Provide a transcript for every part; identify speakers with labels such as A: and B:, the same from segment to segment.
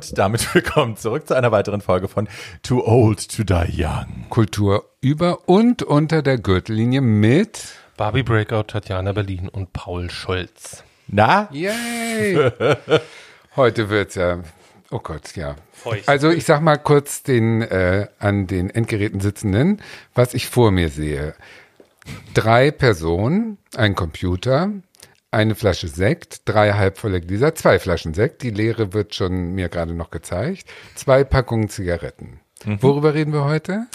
A: Und damit willkommen zurück zu einer weiteren Folge von Too Old to Die Young.
B: Kultur über und unter der Gürtellinie mit
C: Barbie Breakout, Tatjana Berlin und Paul Scholz.
A: Na?
B: Yay! Heute wird's ja, oh Gott, ja.
C: Feucht.
B: Also ich sag mal kurz den äh, an den Endgeräten sitzenden, was ich vor mir sehe. Drei Personen, ein Computer, eine Flasche Sekt, drei halbvolle Gläser, zwei Flaschen Sekt, die leere wird schon mir gerade noch gezeigt, zwei Packungen Zigaretten. Worüber reden wir heute?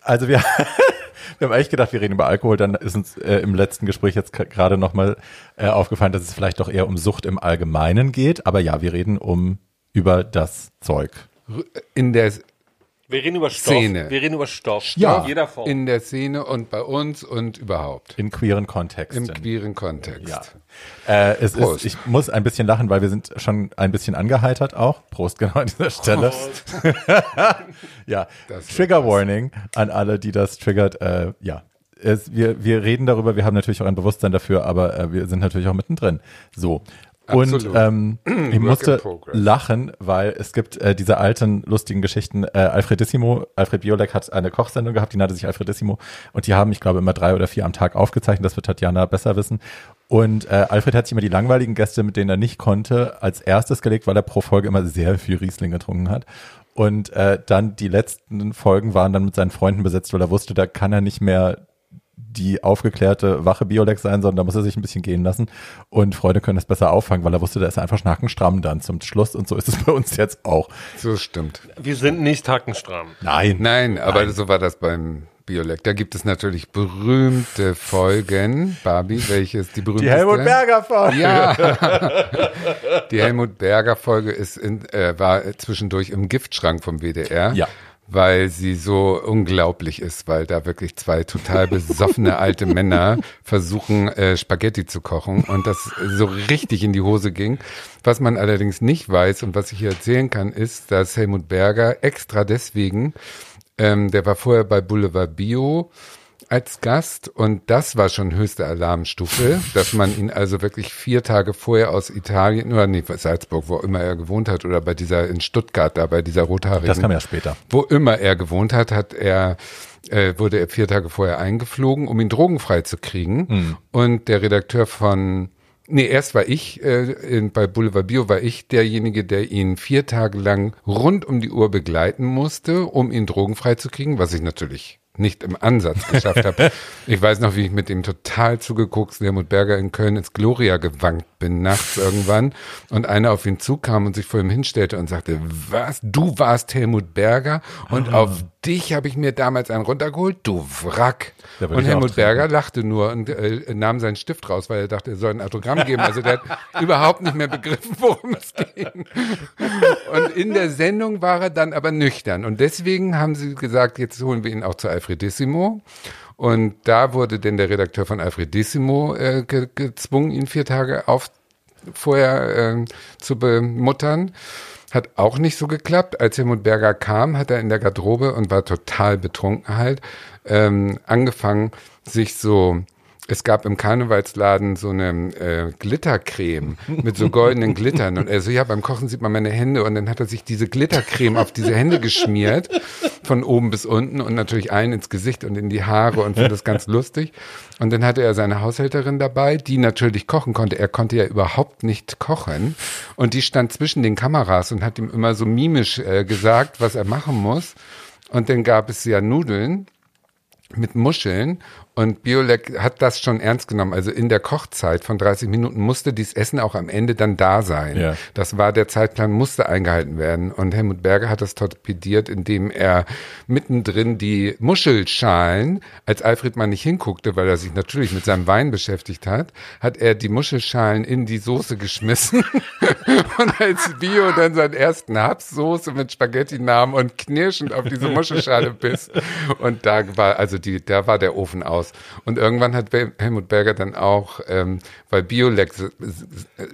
A: Also wir, wir haben eigentlich gedacht, wir reden über Alkohol, dann ist uns äh, im letzten Gespräch jetzt gerade nochmal äh, aufgefallen, dass es vielleicht doch eher um Sucht im Allgemeinen geht. Aber ja, wir reden um über das Zeug.
B: In der
C: Wir reden über Stoff.
B: Szene.
C: Wir reden über Stoff.
A: Ja.
C: In jeder Form.
B: in der Szene und bei uns und überhaupt.
A: In queeren Kontexten.
B: Im queeren Kontext.
A: Ja. Äh, es
B: Prost.
A: ist, ich muss ein bisschen lachen, weil wir sind schon ein bisschen angeheitert auch. Prost, genau an dieser Stelle. ja,
B: Das wird
A: Trigger. Warning an alle, die das triggert. Äh, ja, es, wir, wir reden darüber, wir haben natürlich auch ein Bewusstsein dafür, aber äh, wir sind natürlich auch mittendrin. So. Und
B: Absolut.
A: ähm, ich musste lachen, weil es gibt äh, diese alten lustigen Geschichten. Äh, Alfredissimo, Alfred Biolek hat eine Kochsendung gehabt, die nannte sich Alfredissimo und die haben, ich glaube, immer drei oder vier am Tag aufgezeichnet. Das wird Tatjana besser wissen. Und äh, Alfred hat sich immer die langweiligen Gäste, mit denen er nicht konnte, als erstes gelegt, weil er pro Folge immer sehr viel Riesling getrunken hat. Und äh, dann die letzten Folgen waren dann mit seinen Freunden besetzt, weil er wusste, da kann er nicht mehr die aufgeklärte, wache Biolex sein, sondern da muss er sich ein bisschen gehen lassen. Und Freunde können das besser auffangen, weil er wusste, da ist er einfach schnackenstramm dann zum Schluss. Und so ist es bei uns jetzt auch.
B: So stimmt.
C: Wir sind nicht hackenstramm.
A: Nein.
B: Nein, aber so war das beim Biolek. Da gibt es natürlich berühmte Folgen. Barbie, welche ist die berühmteste?
A: Die Helmut Berger Folge.
B: Ja. die Helmut Berger Folge ist in, äh, war zwischendurch im Giftschrank vom WDR.
A: Ja.
B: Weil sie so unglaublich ist, weil da wirklich zwei total besoffene alte Männer versuchen, äh, Spaghetti zu kochen und das so richtig in die Hose ging. Was man allerdings nicht weiß und was ich hier erzählen kann, ist, dass Helmut Berger extra deswegen, ähm, der war vorher bei Boulevard Bio, als Gast und das war schon höchste Alarmstufe, dass man ihn also wirklich vier Tage vorher aus Italien, oder nee, Salzburg, wo immer er gewohnt hat, oder bei dieser in Stuttgart, da bei dieser rothaarigen,
A: Das kam ja später.
B: wo immer er gewohnt hat, hat er äh, wurde er vier Tage vorher eingeflogen, um ihn drogenfrei zu kriegen. Und der Redakteur von Nee, erst war ich, äh, in, bei Boulevard Bio war ich derjenige, der ihn vier Tage lang rund um die Uhr begleiten musste, um ihn drogenfrei zu kriegen, was ich natürlich nicht im Ansatz geschafft habe. Ich weiß noch, wie ich mit ihm total zugeguckt, Helmut Berger in Köln ins Gloria gewankt bin, nachts irgendwann, und einer auf ihn zukam und sich vor ihm hinstellte und sagte, was, du warst Helmut Berger und auf dich habe ich mir damals einen runtergeholt, du Wrack. Und Helmut. Berger lachte nur und äh, nahm seinen Stift raus, weil er dachte, er soll ein Autogramm geben. Also der hat überhaupt nicht mehr begriffen, worum es ging. Und in der Sendung war er dann aber nüchtern. Und deswegen haben sie gesagt, jetzt holen wir ihn auch zu Alfredissimo. Und da wurde denn der Redakteur von Alfredissimo äh, ge gezwungen, ihn vier Tage auf vorher äh, zu bemuttern. Hat auch nicht so geklappt. Als Helmut Berger kam, hat er in der Garderobe und war total betrunken halt, ähm, angefangen, sich so, es gab im Karnevalsladen so eine äh, Glittercreme mit so goldenen Glittern. Und er so, ja, beim Kochen sieht man meine Hände. Und dann hat er sich diese Glittercreme auf diese Hände geschmiert, von oben bis unten und natürlich ein ins Gesicht und in die Haare und fand das ganz lustig. Und dann hatte er seine Haushälterin dabei, die natürlich kochen konnte. Er konnte ja überhaupt nicht kochen. Und die stand zwischen den Kameras und hat ihm immer so mimisch äh, gesagt, was er machen muss. Und dann gab es ja Nudeln mit Muscheln und Biolek hat das schon ernst genommen. Also in der Kochzeit von 30 Minuten musste dieses Essen auch am Ende dann da sein.
A: Ja.
B: Das war der Zeitplan, musste eingehalten werden. Und Helmut Berger hat das torpediert, indem er mittendrin die Muschelschalen, als Alfred mal nicht hinguckte, weil er sich natürlich mit seinem Wein beschäftigt hat, hat er die Muschelschalen in die Soße geschmissen. und als Bio dann seinen ersten Haps Soße mit Spaghetti nahm und knirschend auf diese Muschelschale biss. Und da war, also die, da war der Ofen aus. Und irgendwann hat Helmut Berger dann auch, ähm, weil Biolex,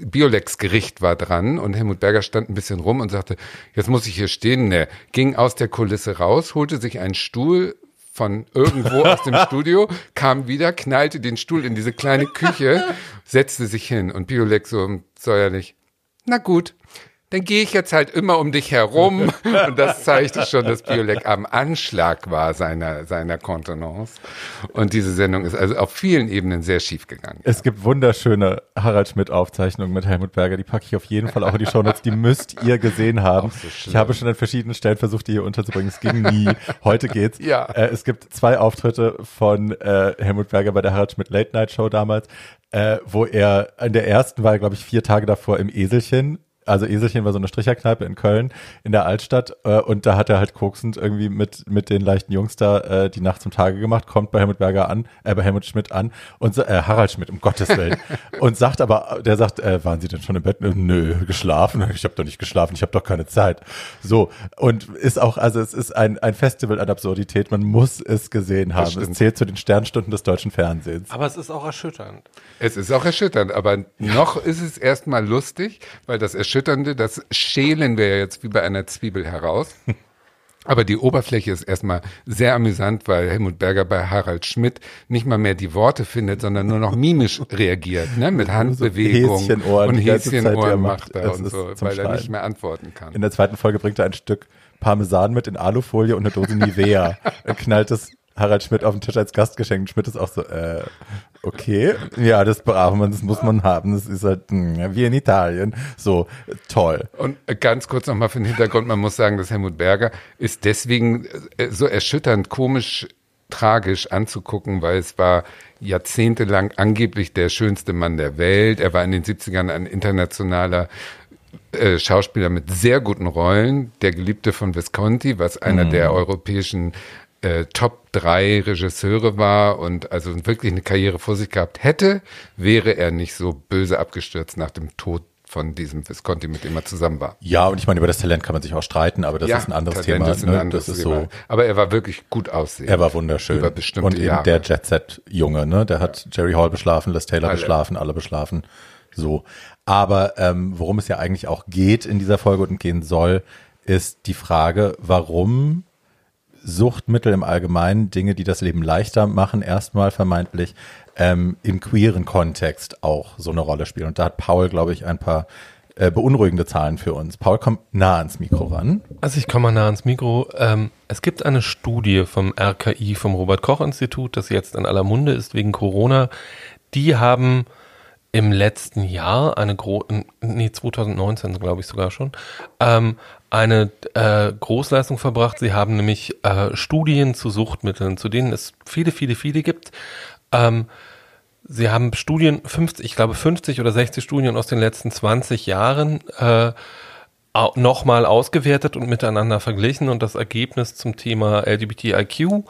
B: Biolex Gericht war dran und Helmut Berger stand ein bisschen rum und sagte, jetzt muss ich hier stehen. Ne, ging aus der Kulisse raus, holte sich einen Stuhl von irgendwo aus dem Studio, kam wieder, knallte den Stuhl in diese kleine Küche, setzte sich hin. Und Biolex so säuerlich, na gut, dann gehe ich jetzt halt immer um dich herum. Und das zeigte schon, dass Biolek am Anschlag war seiner, seiner Kontenance. Und diese Sendung ist also auf vielen Ebenen sehr schief gegangen.
A: Es gibt wunderschöne Harald Schmidt-Aufzeichnungen mit Helmut Berger, die packe ich auf jeden Fall auch in die Shownotes, die müsst ihr gesehen haben.
B: so
A: ich habe schon an verschiedenen Stellen versucht, die hier unterzubringen. Es ging nie. Heute geht's.
B: Ja.
A: Äh, es gibt zwei Auftritte von äh, Helmut Berger bei der Harald Schmidt Late Night Show damals, äh, wo er in der ersten war, glaube ich, vier Tage davor im Eselchen also Eselchen war so eine Stricherkneipe in Köln in der Altstadt äh, und da hat er halt koksend irgendwie mit mit den leichten Jungs da äh, die Nacht zum Tage gemacht, kommt bei Helmut Berger an, äh, bei Helmut Schmidt an und äh, Harald Schmidt um Gottes willen und sagt aber, der sagt, äh, waren Sie denn schon im Bett? Nö, geschlafen. Ich habe doch nicht geschlafen, ich habe doch keine Zeit. So und ist auch, also es ist ein ein Festival an Absurdität. Man muss es gesehen haben. Es zählt zu den Sternstunden des deutschen Fernsehens.
C: Aber es ist auch erschütternd.
B: Es ist auch erschütternd, aber noch ist es erstmal lustig, weil das Erschütternde, das schälen wir jetzt wie bei einer Zwiebel heraus. Aber die Oberfläche ist erstmal sehr amüsant, weil Helmut Berger bei Harald Schmidt nicht mal mehr die Worte findet, sondern nur noch mimisch reagiert, ne? mit Handbewegungen
A: Häschenohren
B: und
A: er
B: Häschenohren
A: macht.
B: er und so, weil er
A: Schreien.
B: nicht mehr antworten kann.
A: In der zweiten Folge bringt er ein Stück Parmesan mit in Alufolie und eine Dose Nivea und knallt es Harald Schmidt auf den Tisch als Gastgeschenk. Und Schmidt ist auch so, äh, okay, ja, das braucht man, das muss man haben. Das ist halt mh, wie in Italien. So, toll.
B: Und ganz kurz nochmal für den Hintergrund, man muss sagen, dass Helmut Berger ist deswegen äh, so erschütternd, komisch, tragisch anzugucken, weil es war jahrzehntelang angeblich der schönste Mann der Welt. Er war in den 70ern ein internationaler äh, Schauspieler mit sehr guten Rollen, der Geliebte von Visconti, was einer der europäischen äh, Top drei Regisseure war und also wirklich eine Karriere vor sich gehabt hätte, wäre er nicht so böse abgestürzt nach dem Tod von diesem Visconti, mit dem er zusammen war.
A: Ja, und ich meine, über das Talent kann man sich auch streiten, aber das ist ein anderes
B: Talent
A: Thema.
B: ist ein
A: ne?
B: anderes
A: das ist
B: Thema.
A: so.
B: Aber er war wirklich gut aussehend.
A: Er war wunderschön.
B: Über bestimmte
A: und eben
B: Jahre.
A: der Jet Set Junge, ne? Der hat Jerry Hall beschlafen, Les Taylor
B: Alle.
A: beschlafen, alle beschlafen. So. Aber ähm, worum es ja eigentlich auch geht in dieser Folge und gehen soll, ist die Frage, warum Suchtmittel im Allgemeinen, Dinge, die das Leben leichter machen, erstmal vermeintlich ähm, im queeren Kontext auch so eine Rolle spielen. Und da hat Paul, glaube ich, ein paar äh, beunruhigende Zahlen für uns. Paul kommt nah ans Mikro ran.
C: Also ich komme mal nah ans Mikro. Ähm, es gibt eine Studie vom RKI, vom Robert-Koch-Institut, das jetzt in aller Munde ist wegen Corona. Die haben im letzten Jahr eine gro nee 2019 glaube ich sogar schon ähm, eine äh, Großleistung verbracht. Sie haben nämlich äh, Studien zu Suchtmitteln, zu denen es viele viele viele gibt. Ähm, Sie haben Studien, 50, ich glaube 50 oder 60 Studien aus den letzten 20 Jahren äh, nochmal ausgewertet und miteinander verglichen und das Ergebnis zum Thema LGBTIQ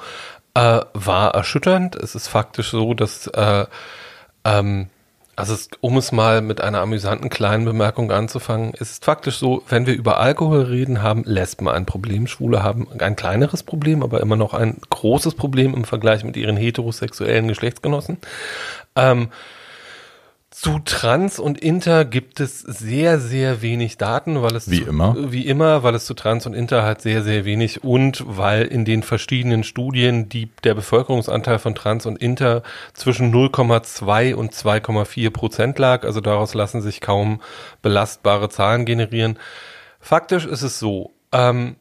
C: äh, war erschütternd. Es ist faktisch so, dass äh, ähm, also um es mal mit einer amüsanten kleinen Bemerkung anzufangen, es ist faktisch so, wenn wir über Alkohol reden, haben Lesben ein Problem, Schwule haben ein kleineres Problem, aber immer noch ein großes Problem im Vergleich mit ihren heterosexuellen Geschlechtsgenossen. Ähm, zu Trans und Inter gibt es sehr, sehr wenig Daten, weil es
A: Wie
C: zu,
A: immer.
C: wie immer, weil es zu Trans und Inter halt sehr, sehr wenig und weil in den verschiedenen Studien die, der Bevölkerungsanteil von Trans und Inter zwischen 0,2 und 2,4 Prozent lag. Also daraus lassen sich kaum belastbare Zahlen generieren. Faktisch ist es so, ähm,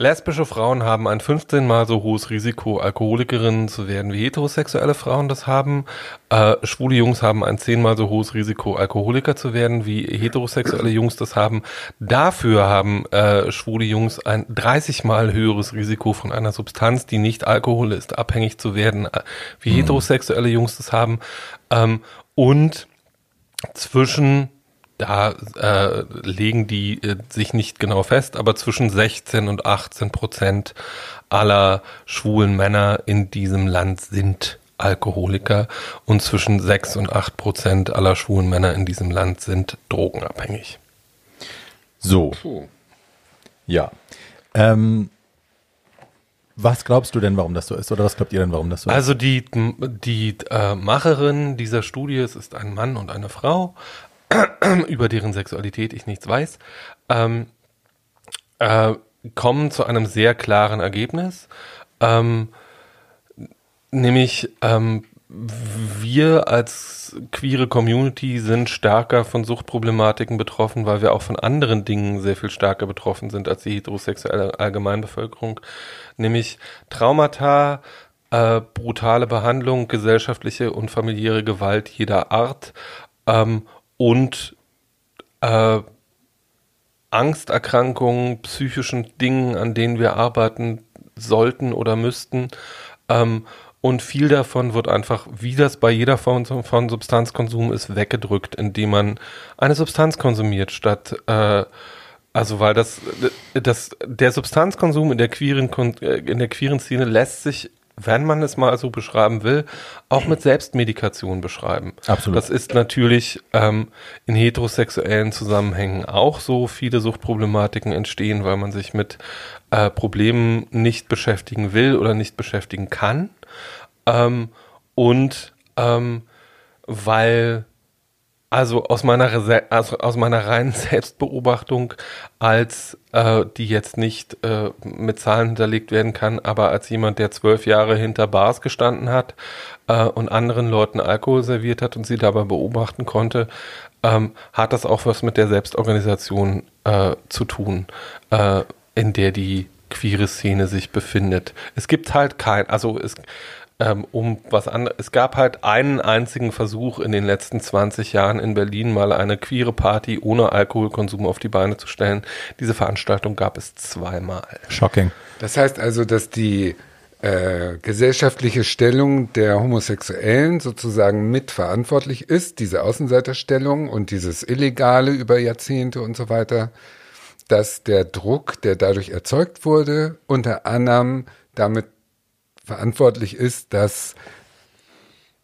C: Lesbische Frauen haben ein 15 mal so hohes Risiko, Alkoholikerinnen zu werden, wie heterosexuelle Frauen das haben. Äh, schwule Jungs haben ein 10 mal so hohes Risiko, Alkoholiker zu werden, wie heterosexuelle Jungs das haben. Dafür haben äh, schwule Jungs ein 30 mal höheres Risiko von einer Substanz, die nicht Alkohol ist, abhängig zu werden, äh, wie heterosexuelle Jungs das haben. Ähm, und zwischen da äh, legen die äh, sich nicht genau fest, aber zwischen 16 und 18 Prozent aller schwulen Männer in diesem Land sind Alkoholiker und zwischen 6 und 8 Prozent aller schwulen Männer in diesem Land sind drogenabhängig.
A: So,
B: Puh.
A: ja. Ähm, was glaubst du denn, warum das so ist? Oder was glaubt ihr denn, warum das so ist?
C: Also die, die äh, Macherin dieser Studie, es ist ein Mann und eine Frau, über deren Sexualität ich nichts weiß, ähm, äh, kommen zu einem sehr klaren Ergebnis, ähm, nämlich ähm, wir als queere Community sind stärker von Suchtproblematiken betroffen, weil wir auch von anderen Dingen sehr viel stärker betroffen sind als die heterosexuelle Allgemeinbevölkerung, nämlich Traumata, äh, brutale Behandlung, gesellschaftliche und familiäre Gewalt jeder Art. Ähm, und äh, Angsterkrankungen, psychischen Dingen, an denen wir arbeiten sollten oder müssten. Ähm, und viel davon wird einfach, wie das bei jeder Form von Substanzkonsum ist, weggedrückt, indem man eine Substanz konsumiert, statt äh, also weil das, das der Substanzkonsum in der queeren in der queeren Szene lässt sich wenn man es mal so beschreiben will, auch mit Selbstmedikation beschreiben.
A: Absolut.
C: Das ist natürlich ähm, in heterosexuellen Zusammenhängen auch so. Viele Suchtproblematiken entstehen, weil man sich mit äh, Problemen nicht beschäftigen will oder nicht beschäftigen kann. Ähm, und ähm, weil also aus meiner also aus meiner reinen Selbstbeobachtung, als äh, die jetzt nicht äh, mit Zahlen hinterlegt werden kann, aber als jemand, der zwölf Jahre hinter Bars gestanden hat äh, und anderen Leuten Alkohol serviert hat und sie dabei beobachten konnte, ähm, hat das auch was mit der Selbstorganisation äh, zu tun, äh, in der die queere Szene sich befindet. Es gibt halt kein, also es ähm, um was anderes. Es gab halt einen einzigen Versuch in den letzten 20 Jahren in Berlin mal eine queere Party ohne Alkoholkonsum auf die Beine zu stellen. Diese Veranstaltung gab es zweimal.
A: Shocking.
B: Das heißt also, dass die äh, gesellschaftliche Stellung der Homosexuellen sozusagen mitverantwortlich ist, diese Außenseiterstellung und dieses Illegale über Jahrzehnte und so weiter, dass der Druck, der dadurch erzeugt wurde, unter anderem damit verantwortlich ist, dass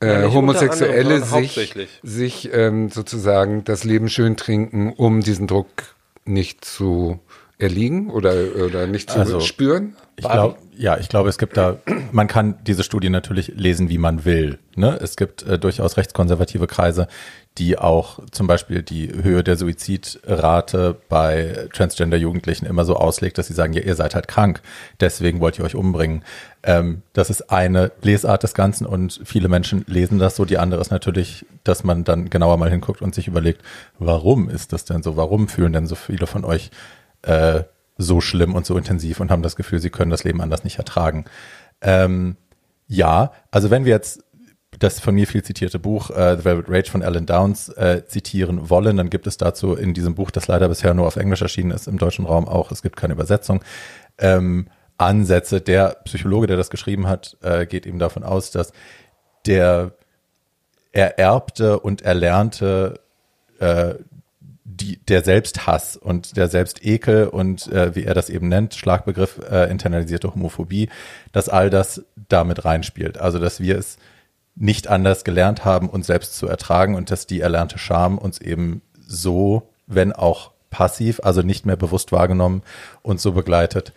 B: äh, ja, Homosexuelle sich, sich ähm, sozusagen das Leben schön trinken, um diesen Druck nicht zu erliegen oder, oder nicht zu also, spüren?
A: Ich glaube, ja, ich glaube, es gibt da, man kann diese Studie natürlich lesen, wie man will. Ne? Es gibt äh, durchaus rechtskonservative Kreise, die auch zum Beispiel die Höhe der Suizidrate bei Transgender-Jugendlichen immer so auslegt, dass sie sagen, ja, ihr seid halt krank, deswegen wollt ihr euch umbringen. Ähm, das ist eine Lesart des Ganzen und viele Menschen lesen das so. Die andere ist natürlich, dass man dann genauer mal hinguckt und sich überlegt, warum ist das denn so? Warum fühlen denn so viele von euch äh, so schlimm und so intensiv und haben das Gefühl, sie können das Leben anders nicht ertragen? Ähm, ja, also wenn wir jetzt das von mir viel zitierte Buch äh, The Velvet Rage von Alan Downs äh, zitieren wollen, dann gibt es dazu in diesem Buch, das leider bisher nur auf Englisch erschienen ist, im deutschen Raum auch, es gibt keine Übersetzung, ähm, Ansätze. Der Psychologe, der das geschrieben hat, äh, geht eben davon aus, dass der ererbte und erlernte äh, die, der Selbsthass und der Selbstekel und äh, wie er das eben nennt, Schlagbegriff äh, internalisierte Homophobie, dass all das damit reinspielt. Also dass wir es nicht anders gelernt haben, uns selbst zu ertragen und dass die erlernte Scham uns eben so, wenn auch passiv, also nicht mehr bewusst wahrgenommen, uns so begleitet,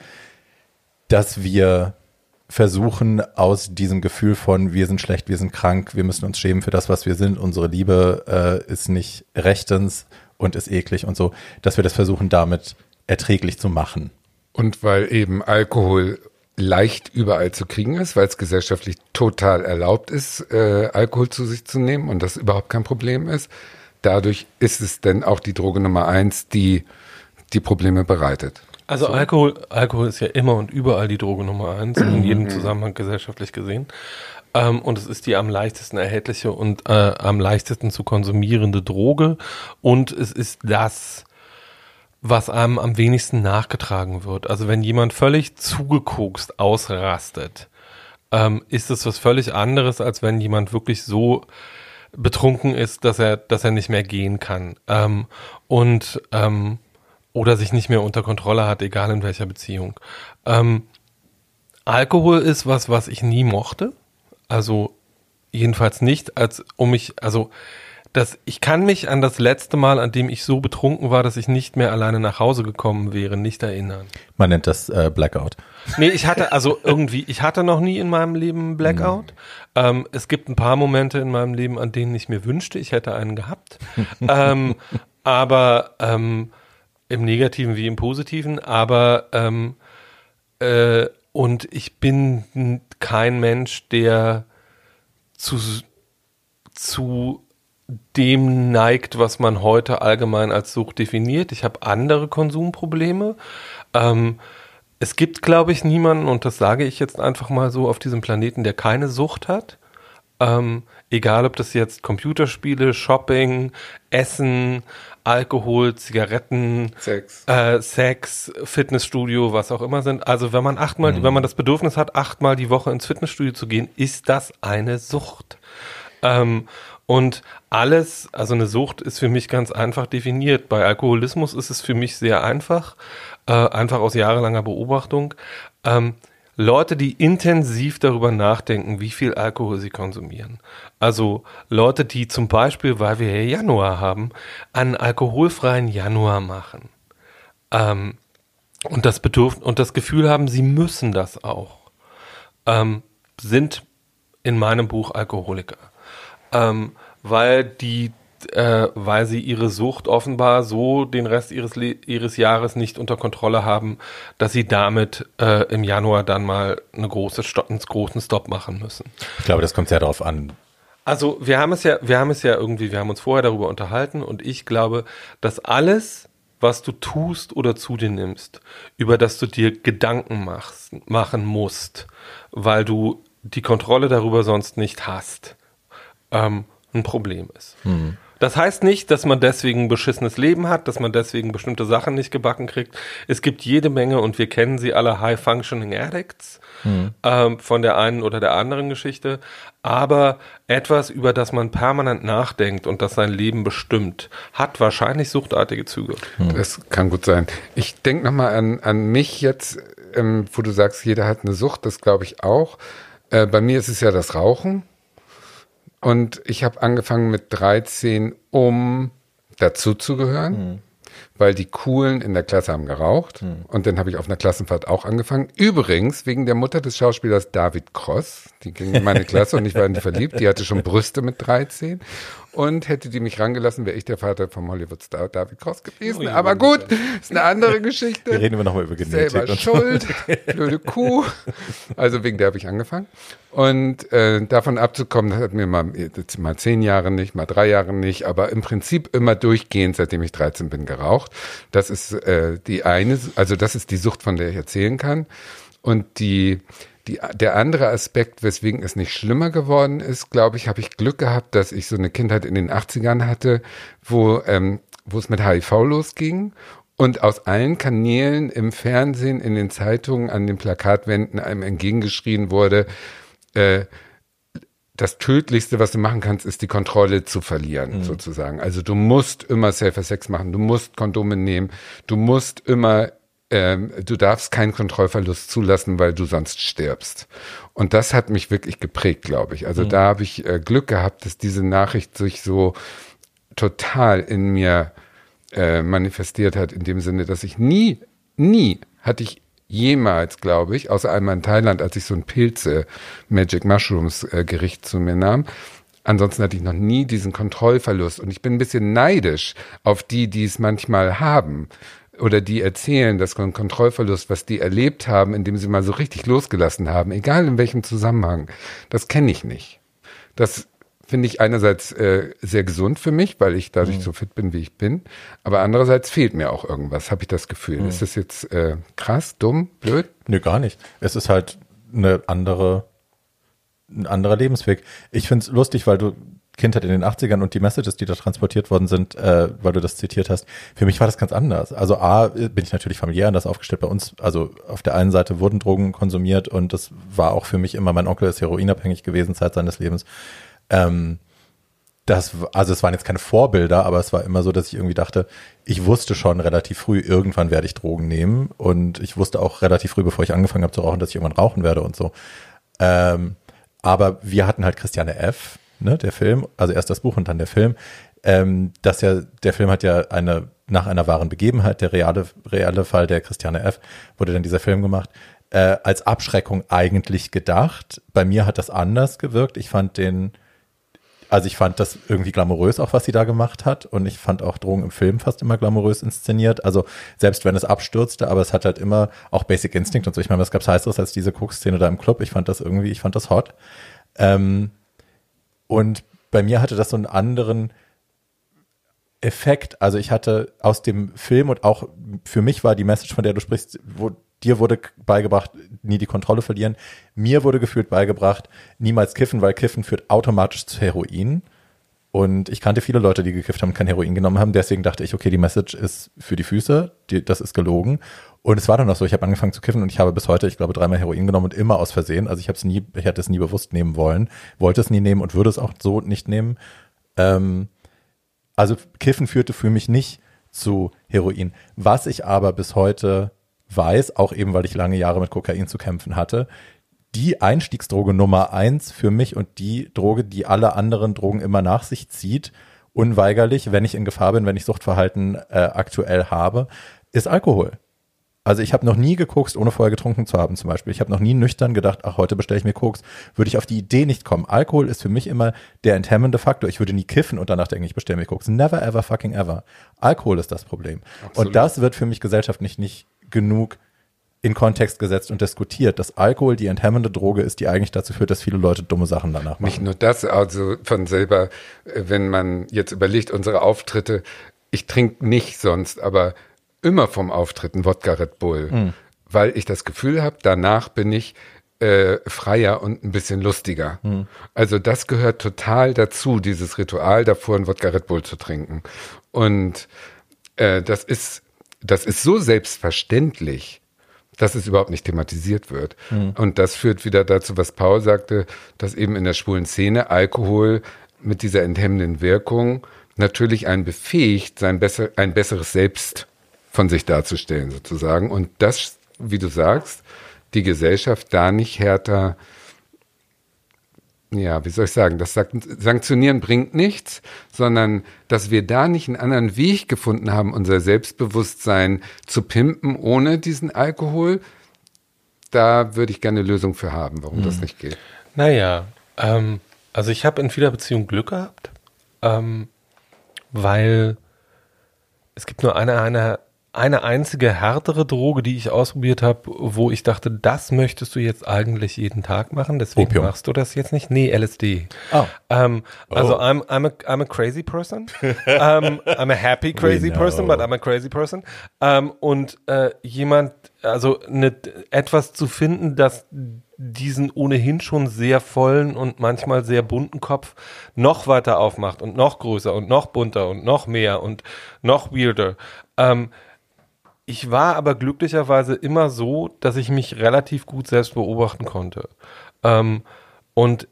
A: dass wir versuchen, aus diesem Gefühl von wir sind schlecht, wir sind krank, wir müssen uns schämen für das, was wir sind, unsere Liebe äh, ist nicht rechtens und ist eklig und so, dass wir das versuchen, damit erträglich zu machen.
B: Und weil eben Alkohol leicht überall zu kriegen ist, weil es gesellschaftlich total erlaubt ist, äh, Alkohol zu sich zu nehmen und das überhaupt kein Problem ist. Dadurch ist es dann auch die Droge Nummer eins, die die Probleme bereitet.
C: Also so. Alkohol, Alkohol ist ja immer und überall die Droge Nummer eins, in jedem mhm. Zusammenhang gesellschaftlich gesehen. Ähm, und es ist die am leichtesten erhältliche und äh, am leichtesten zu konsumierende Droge. Und es ist das was einem am wenigsten nachgetragen wird. Also wenn jemand völlig zugekokst ausrastet, ähm, ist es was völlig anderes, als wenn jemand wirklich so betrunken ist, dass er, dass er nicht mehr gehen kann. Ähm, und ähm, oder sich nicht mehr unter Kontrolle hat, egal in welcher Beziehung. Ähm, Alkohol ist was, was ich nie mochte. Also jedenfalls nicht, als um mich, also dass ich kann mich an das letzte Mal, an dem ich so betrunken war, dass ich nicht mehr alleine nach Hause gekommen wäre, nicht erinnern.
A: Man nennt das äh, Blackout.
C: Nee, ich hatte also irgendwie, ich hatte noch nie in meinem Leben Blackout. Mhm. Ähm, es gibt ein paar Momente in meinem Leben, an denen ich mir wünschte, ich hätte einen gehabt. ähm, aber ähm, im Negativen wie im Positiven. Aber ähm, äh, und ich bin kein Mensch, der zu, zu dem neigt, was man heute allgemein als Sucht definiert. Ich habe andere Konsumprobleme. Ähm, es gibt, glaube ich, niemanden, und das sage ich jetzt einfach mal so, auf diesem Planeten, der keine Sucht hat. Ähm, egal, ob das jetzt Computerspiele, Shopping, Essen, Alkohol, Zigaretten,
B: Sex.
C: Äh, Sex, Fitnessstudio, was auch immer sind. Also wenn man achtmal, mhm. wenn man das Bedürfnis hat, achtmal die Woche ins Fitnessstudio zu gehen, ist das eine Sucht. Ähm, und alles, also eine Sucht ist für mich ganz einfach definiert. Bei Alkoholismus ist es für mich sehr einfach, äh, einfach aus jahrelanger Beobachtung. Ähm, Leute, die intensiv darüber nachdenken, wie viel Alkohol sie konsumieren. Also Leute, die zum Beispiel, weil wir ja Januar haben, einen alkoholfreien Januar machen. Ähm, und das Bedürfnis und das Gefühl haben, sie müssen das auch, ähm, sind in meinem Buch Alkoholiker. Ähm, weil die äh, weil sie ihre Sucht offenbar so den Rest ihres, ihres Jahres nicht unter Kontrolle haben, dass sie damit äh, im Januar dann mal eine große einen großen Stop machen müssen.
A: Ich glaube, das kommt sehr darauf an.
C: Also wir haben es ja, wir haben es ja irgendwie, wir haben uns vorher darüber unterhalten und ich glaube, dass alles, was du tust oder zu dir nimmst, über das du dir Gedanken machst, machen musst, weil du die Kontrolle darüber sonst nicht hast, ähm, ein Problem ist. Mhm. Das heißt nicht, dass man deswegen ein beschissenes Leben hat, dass man deswegen bestimmte Sachen nicht gebacken kriegt. Es gibt jede Menge und wir kennen sie alle High Functioning Addicts mhm. ähm, von der einen oder der anderen Geschichte. Aber etwas, über das man permanent nachdenkt und das sein Leben bestimmt, hat wahrscheinlich suchtartige Züge.
B: Mhm. Das kann gut sein. Ich denke nochmal an, an mich jetzt, ähm, wo du sagst, jeder hat eine Sucht, das glaube ich auch. Äh, bei mir ist es ja das Rauchen. Und ich habe angefangen mit 13, um dazuzugehören, mhm. weil die Coolen in der Klasse haben geraucht. Mhm. Und dann habe ich auf einer Klassenfahrt auch angefangen. Übrigens wegen der Mutter des Schauspielers David Cross. Die ging in meine Klasse und ich war in die verliebt. Die hatte schon Brüste mit 13. Und hätte die mich rangelassen, wäre ich der Vater vom Hollywood-Star David Cross gewesen. Oh, Aber gut, ist eine andere Geschichte.
A: Wir reden wir nochmal über Genetik.
B: Selber schuld, blöde Kuh. Also wegen der habe ich angefangen. Und äh, davon abzukommen, das hat mir mal, mal zehn Jahre nicht, mal drei Jahre nicht, aber im Prinzip immer durchgehend, seitdem ich 13 bin, geraucht. Das ist äh, die eine, also das ist die Sucht, von der ich erzählen kann. Und die die, der andere Aspekt, weswegen es nicht schlimmer geworden ist, glaube ich, habe ich Glück gehabt, dass ich so eine Kindheit in den 80ern hatte, wo, ähm, wo es mit HIV losging und aus allen Kanälen im Fernsehen, in den Zeitungen, an den Plakatwänden einem entgegengeschrien wurde, äh, das Tödlichste, was du machen kannst, ist die Kontrolle zu verlieren, mhm. sozusagen. Also du musst immer Safer Sex machen, du musst Kondome nehmen, du musst immer ähm, du darfst keinen Kontrollverlust zulassen, weil du sonst stirbst. Und das hat mich wirklich geprägt, glaube ich. Also mhm. da habe ich äh, Glück gehabt, dass diese Nachricht sich so total in mir äh, manifestiert hat, in dem Sinne, dass ich nie, nie hatte ich jemals, glaube ich, außer einmal in Thailand, als ich so ein Pilze Magic Mushrooms äh, Gericht zu mir nahm. Ansonsten hatte ich noch nie diesen Kontrollverlust und ich bin ein bisschen neidisch auf die, die es manchmal haben, oder die erzählen, dass ein Kontrollverlust, was die erlebt haben, indem sie mal so richtig losgelassen haben, egal in welchem Zusammenhang, das kenne ich nicht. Das finde ich einerseits äh, sehr gesund für mich, weil ich dadurch mhm. so fit bin, wie ich bin. Aber andererseits fehlt mir auch irgendwas, habe ich das Gefühl. Mhm. Ist das jetzt äh, krass, dumm, blöd?
A: Nö, gar nicht. Es ist halt eine andere, ein anderer Lebensweg. Ich finde es lustig, weil du Kindheit in den 80ern und die Messages, die da transportiert worden sind, äh, weil du das zitiert hast, für mich war das ganz anders. Also A, bin ich natürlich familiär anders aufgestellt bei uns. Also auf der einen Seite wurden Drogen konsumiert und das war auch für mich immer, mein Onkel ist heroinabhängig gewesen Zeit seines Lebens. Ähm, das, also es waren jetzt keine Vorbilder, aber es war immer so, dass ich irgendwie dachte, ich wusste schon relativ früh, irgendwann werde ich Drogen nehmen und ich wusste auch relativ früh, bevor ich angefangen habe zu rauchen, dass ich irgendwann rauchen werde und so. Ähm, aber wir hatten halt Christiane F., ne, der Film, also erst das Buch und dann der Film, ähm, dass ja, der Film hat ja eine, nach einer wahren Begebenheit, der reale, reale Fall der Christiane F., wurde dann dieser Film gemacht, äh, als Abschreckung eigentlich gedacht. Bei mir hat das anders gewirkt. Ich fand den, also ich fand das irgendwie glamourös auch, was sie da gemacht hat. Und ich fand auch Drogen im Film fast immer glamourös inszeniert. Also selbst wenn es abstürzte, aber es hat halt immer auch Basic Instinct und so. Ich meine, was gab's heißeres als diese Cook-Szene da im Club? Ich fand das irgendwie, ich fand das hot. Ähm, Und bei mir hatte das so einen anderen Effekt. Also ich hatte aus dem Film und auch für mich war die Message, von der du sprichst, wo dir wurde beigebracht, nie die Kontrolle verlieren. Mir wurde gefühlt beigebracht, niemals kiffen, weil Kiffen führt automatisch zu Heroin. Und ich kannte viele Leute, die gekifft haben, kein Heroin genommen haben. Deswegen dachte ich, okay, die Message ist für die Füße, die, das ist gelogen. Und es war dann auch so, ich habe angefangen zu kiffen und ich habe bis heute, ich glaube, dreimal Heroin genommen und immer aus Versehen. Also ich habe es nie, ich hätte es nie bewusst nehmen wollen, wollte es nie nehmen und würde es auch so nicht nehmen. Ähm, also Kiffen führte für mich nicht zu Heroin. Was ich aber bis heute weiß, auch eben weil ich lange Jahre mit Kokain zu kämpfen hatte, die Einstiegsdroge Nummer eins für mich und die Droge, die alle anderen Drogen immer nach sich zieht, unweigerlich, wenn ich in Gefahr bin, wenn ich Suchtverhalten äh, aktuell habe, ist Alkohol. Also ich habe noch nie gekokst, ohne vorher getrunken zu haben zum Beispiel. Ich habe noch nie nüchtern gedacht, ach, heute bestelle ich mir Koks. Würde ich auf die Idee nicht kommen. Alkohol ist für mich immer der enthemmende Faktor. Ich würde nie kiffen und danach denken, ich bestelle mir Koks. Never ever fucking ever. Alkohol ist das Problem. Absolut. Und das wird für mich gesellschaftlich nicht genug in Kontext gesetzt und diskutiert, dass Alkohol die enthemmende Droge ist, die eigentlich dazu führt, dass viele Leute dumme Sachen danach machen.
B: Nicht nur das, also von selber, äh, wenn man jetzt überlegt, unsere Auftritte, ich trinke nicht sonst, aber immer vom Auftritten Wodka Red Bull, mhm. weil ich das Gefühl habe, danach bin ich äh, freier und ein bisschen lustiger. Mhm. Also das gehört total dazu, dieses Ritual davor, ein Wodka Red Bull zu trinken. Und äh, das ist das ist so selbstverständlich, dass es überhaupt nicht thematisiert wird. Mhm. Und das führt wieder dazu, was Paul sagte, dass eben in der schwulen Szene Alkohol mit dieser enthemmenden Wirkung natürlich einen befähigt, sein besser, ein besseres Selbst von sich darzustellen sozusagen. Und das, wie du sagst, die Gesellschaft da nicht härter ja, wie soll ich sagen, das Sanktionieren bringt nichts, sondern dass wir da nicht einen anderen Weg gefunden haben, unser Selbstbewusstsein zu pimpen ohne diesen Alkohol, da würde ich gerne eine Lösung für haben, warum hm. das nicht geht.
C: Naja, ähm, also ich habe in vieler Beziehung Glück gehabt, ähm, weil es gibt nur eine, eine eine einzige härtere Droge, die ich ausprobiert habe, wo ich dachte, das möchtest du jetzt eigentlich jeden Tag machen, deswegen Opium. machst du das jetzt nicht. Nee, LSD. Oh. Ähm, also oh. I'm, I'm, a, I'm a crazy person. um, ähm, I'm a happy crazy person, but I'm a crazy person. Um, ähm, und äh, jemand, also ne, etwas zu finden, das diesen ohnehin schon sehr vollen und manchmal sehr bunten Kopf noch weiter aufmacht und noch größer und noch bunter und noch mehr und noch weirder. Ähm, ich war aber glücklicherweise immer so, dass ich mich relativ gut selbst beobachten konnte. Ähm, und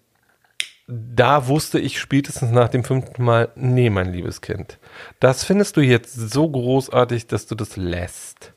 C: da wusste ich spätestens nach dem fünften Mal, nee, mein liebes Kind, das findest du jetzt so großartig, dass du das lässt.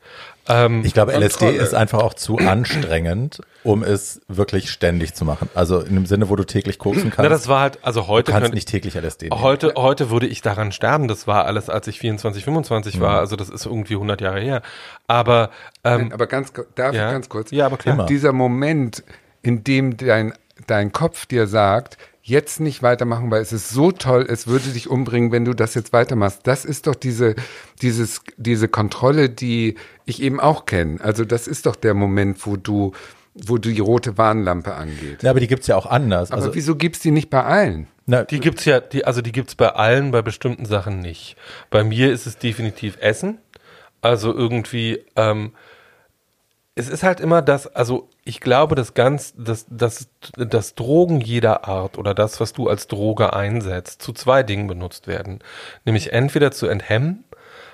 A: Ähm, ich glaube, LSD ist einfach auch zu anstrengend, um es wirklich ständig zu machen. Also in dem Sinne, wo du täglich koksen kannst. Na,
C: das war halt, also heute.
A: Du kannst nicht täglich LSD
C: nehmen. Heute, heute würde ich daran sterben. Das war alles, als ich 24, 25 mhm. war. Also das ist irgendwie 100 Jahre her. Aber, ähm,
B: aber ganz, darf ja? ich ganz kurz?
C: Ja, aber klar.
B: Dieser Moment, in dem dein, dein Kopf dir sagt, jetzt nicht weitermachen, weil es ist so toll, es würde dich umbringen, wenn du das jetzt weitermachst. Das ist doch diese, dieses, diese Kontrolle, die ich eben auch kenne. Also das ist doch der Moment, wo du, wo die rote Warnlampe angeht.
A: Ja, aber die gibt's ja auch anders.
B: Aber also, wieso gibt's die nicht bei allen?
C: Na, die gibt's ja, die, also die gibt's bei allen, bei bestimmten Sachen nicht. Bei mir ist es definitiv Essen. Also irgendwie, ähm, es ist halt immer das, also ich glaube, das ganz, das, das, das Drogen jeder Art oder das, was du als Droge einsetzt, zu zwei Dingen benutzt werden. Nämlich entweder zu enthemmen,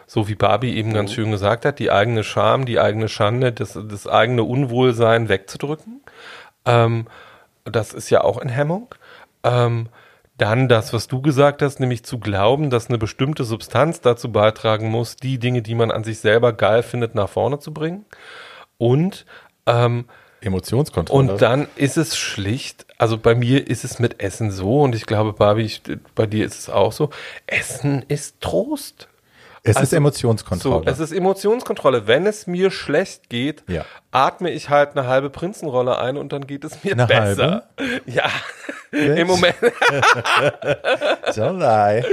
C: so wie Barbie eben ganz mhm. schön gesagt hat, die eigene Scham, die eigene Schande, das, das eigene Unwohlsein wegzudrücken. Ähm, das ist ja auch Enthemmung. Ähm, dann das, was du gesagt hast, nämlich zu glauben, dass eine bestimmte Substanz dazu beitragen muss, die Dinge, die man an sich selber geil findet, nach vorne zu bringen und ähm,
A: Emotionskontrolle.
C: Und dann ist es schlicht, also bei mir ist es mit Essen so und ich glaube, Barbie, ich, bei dir ist es auch so. Essen ist Trost.
A: Es also, ist Emotionskontrolle.
C: So, es ist Emotionskontrolle. Wenn es mir schlecht geht, ja. atme ich halt eine halbe Prinzenrolle ein und dann geht es mir eine besser. Halbe? Ja, im Moment.
A: Don't lie.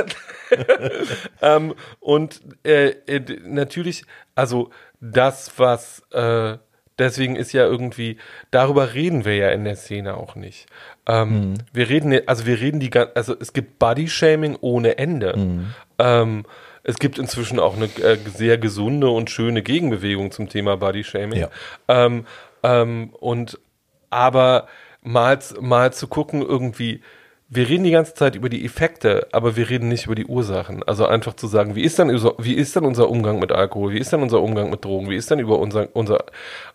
C: ähm, und äh, äh, natürlich, also das, was, äh, deswegen ist ja irgendwie, darüber reden wir ja in der Szene auch nicht. Ähm, Wir reden, also wir reden die ganze, also es gibt Body-Shaming ohne Ende. Ähm, es gibt inzwischen auch eine äh, sehr gesunde und schöne Gegenbewegung zum Thema Body-Shaming.
A: Ja.
C: Ähm, ähm, und aber mal, mal zu gucken, irgendwie, wir reden die ganze Zeit über die Effekte, aber wir reden nicht über die Ursachen. Also einfach zu sagen, wie ist dann, unser- wie ist dann unser Umgang mit Alkohol? Wie ist dann unser Umgang mit Drogen? Wie ist dann über unser, unser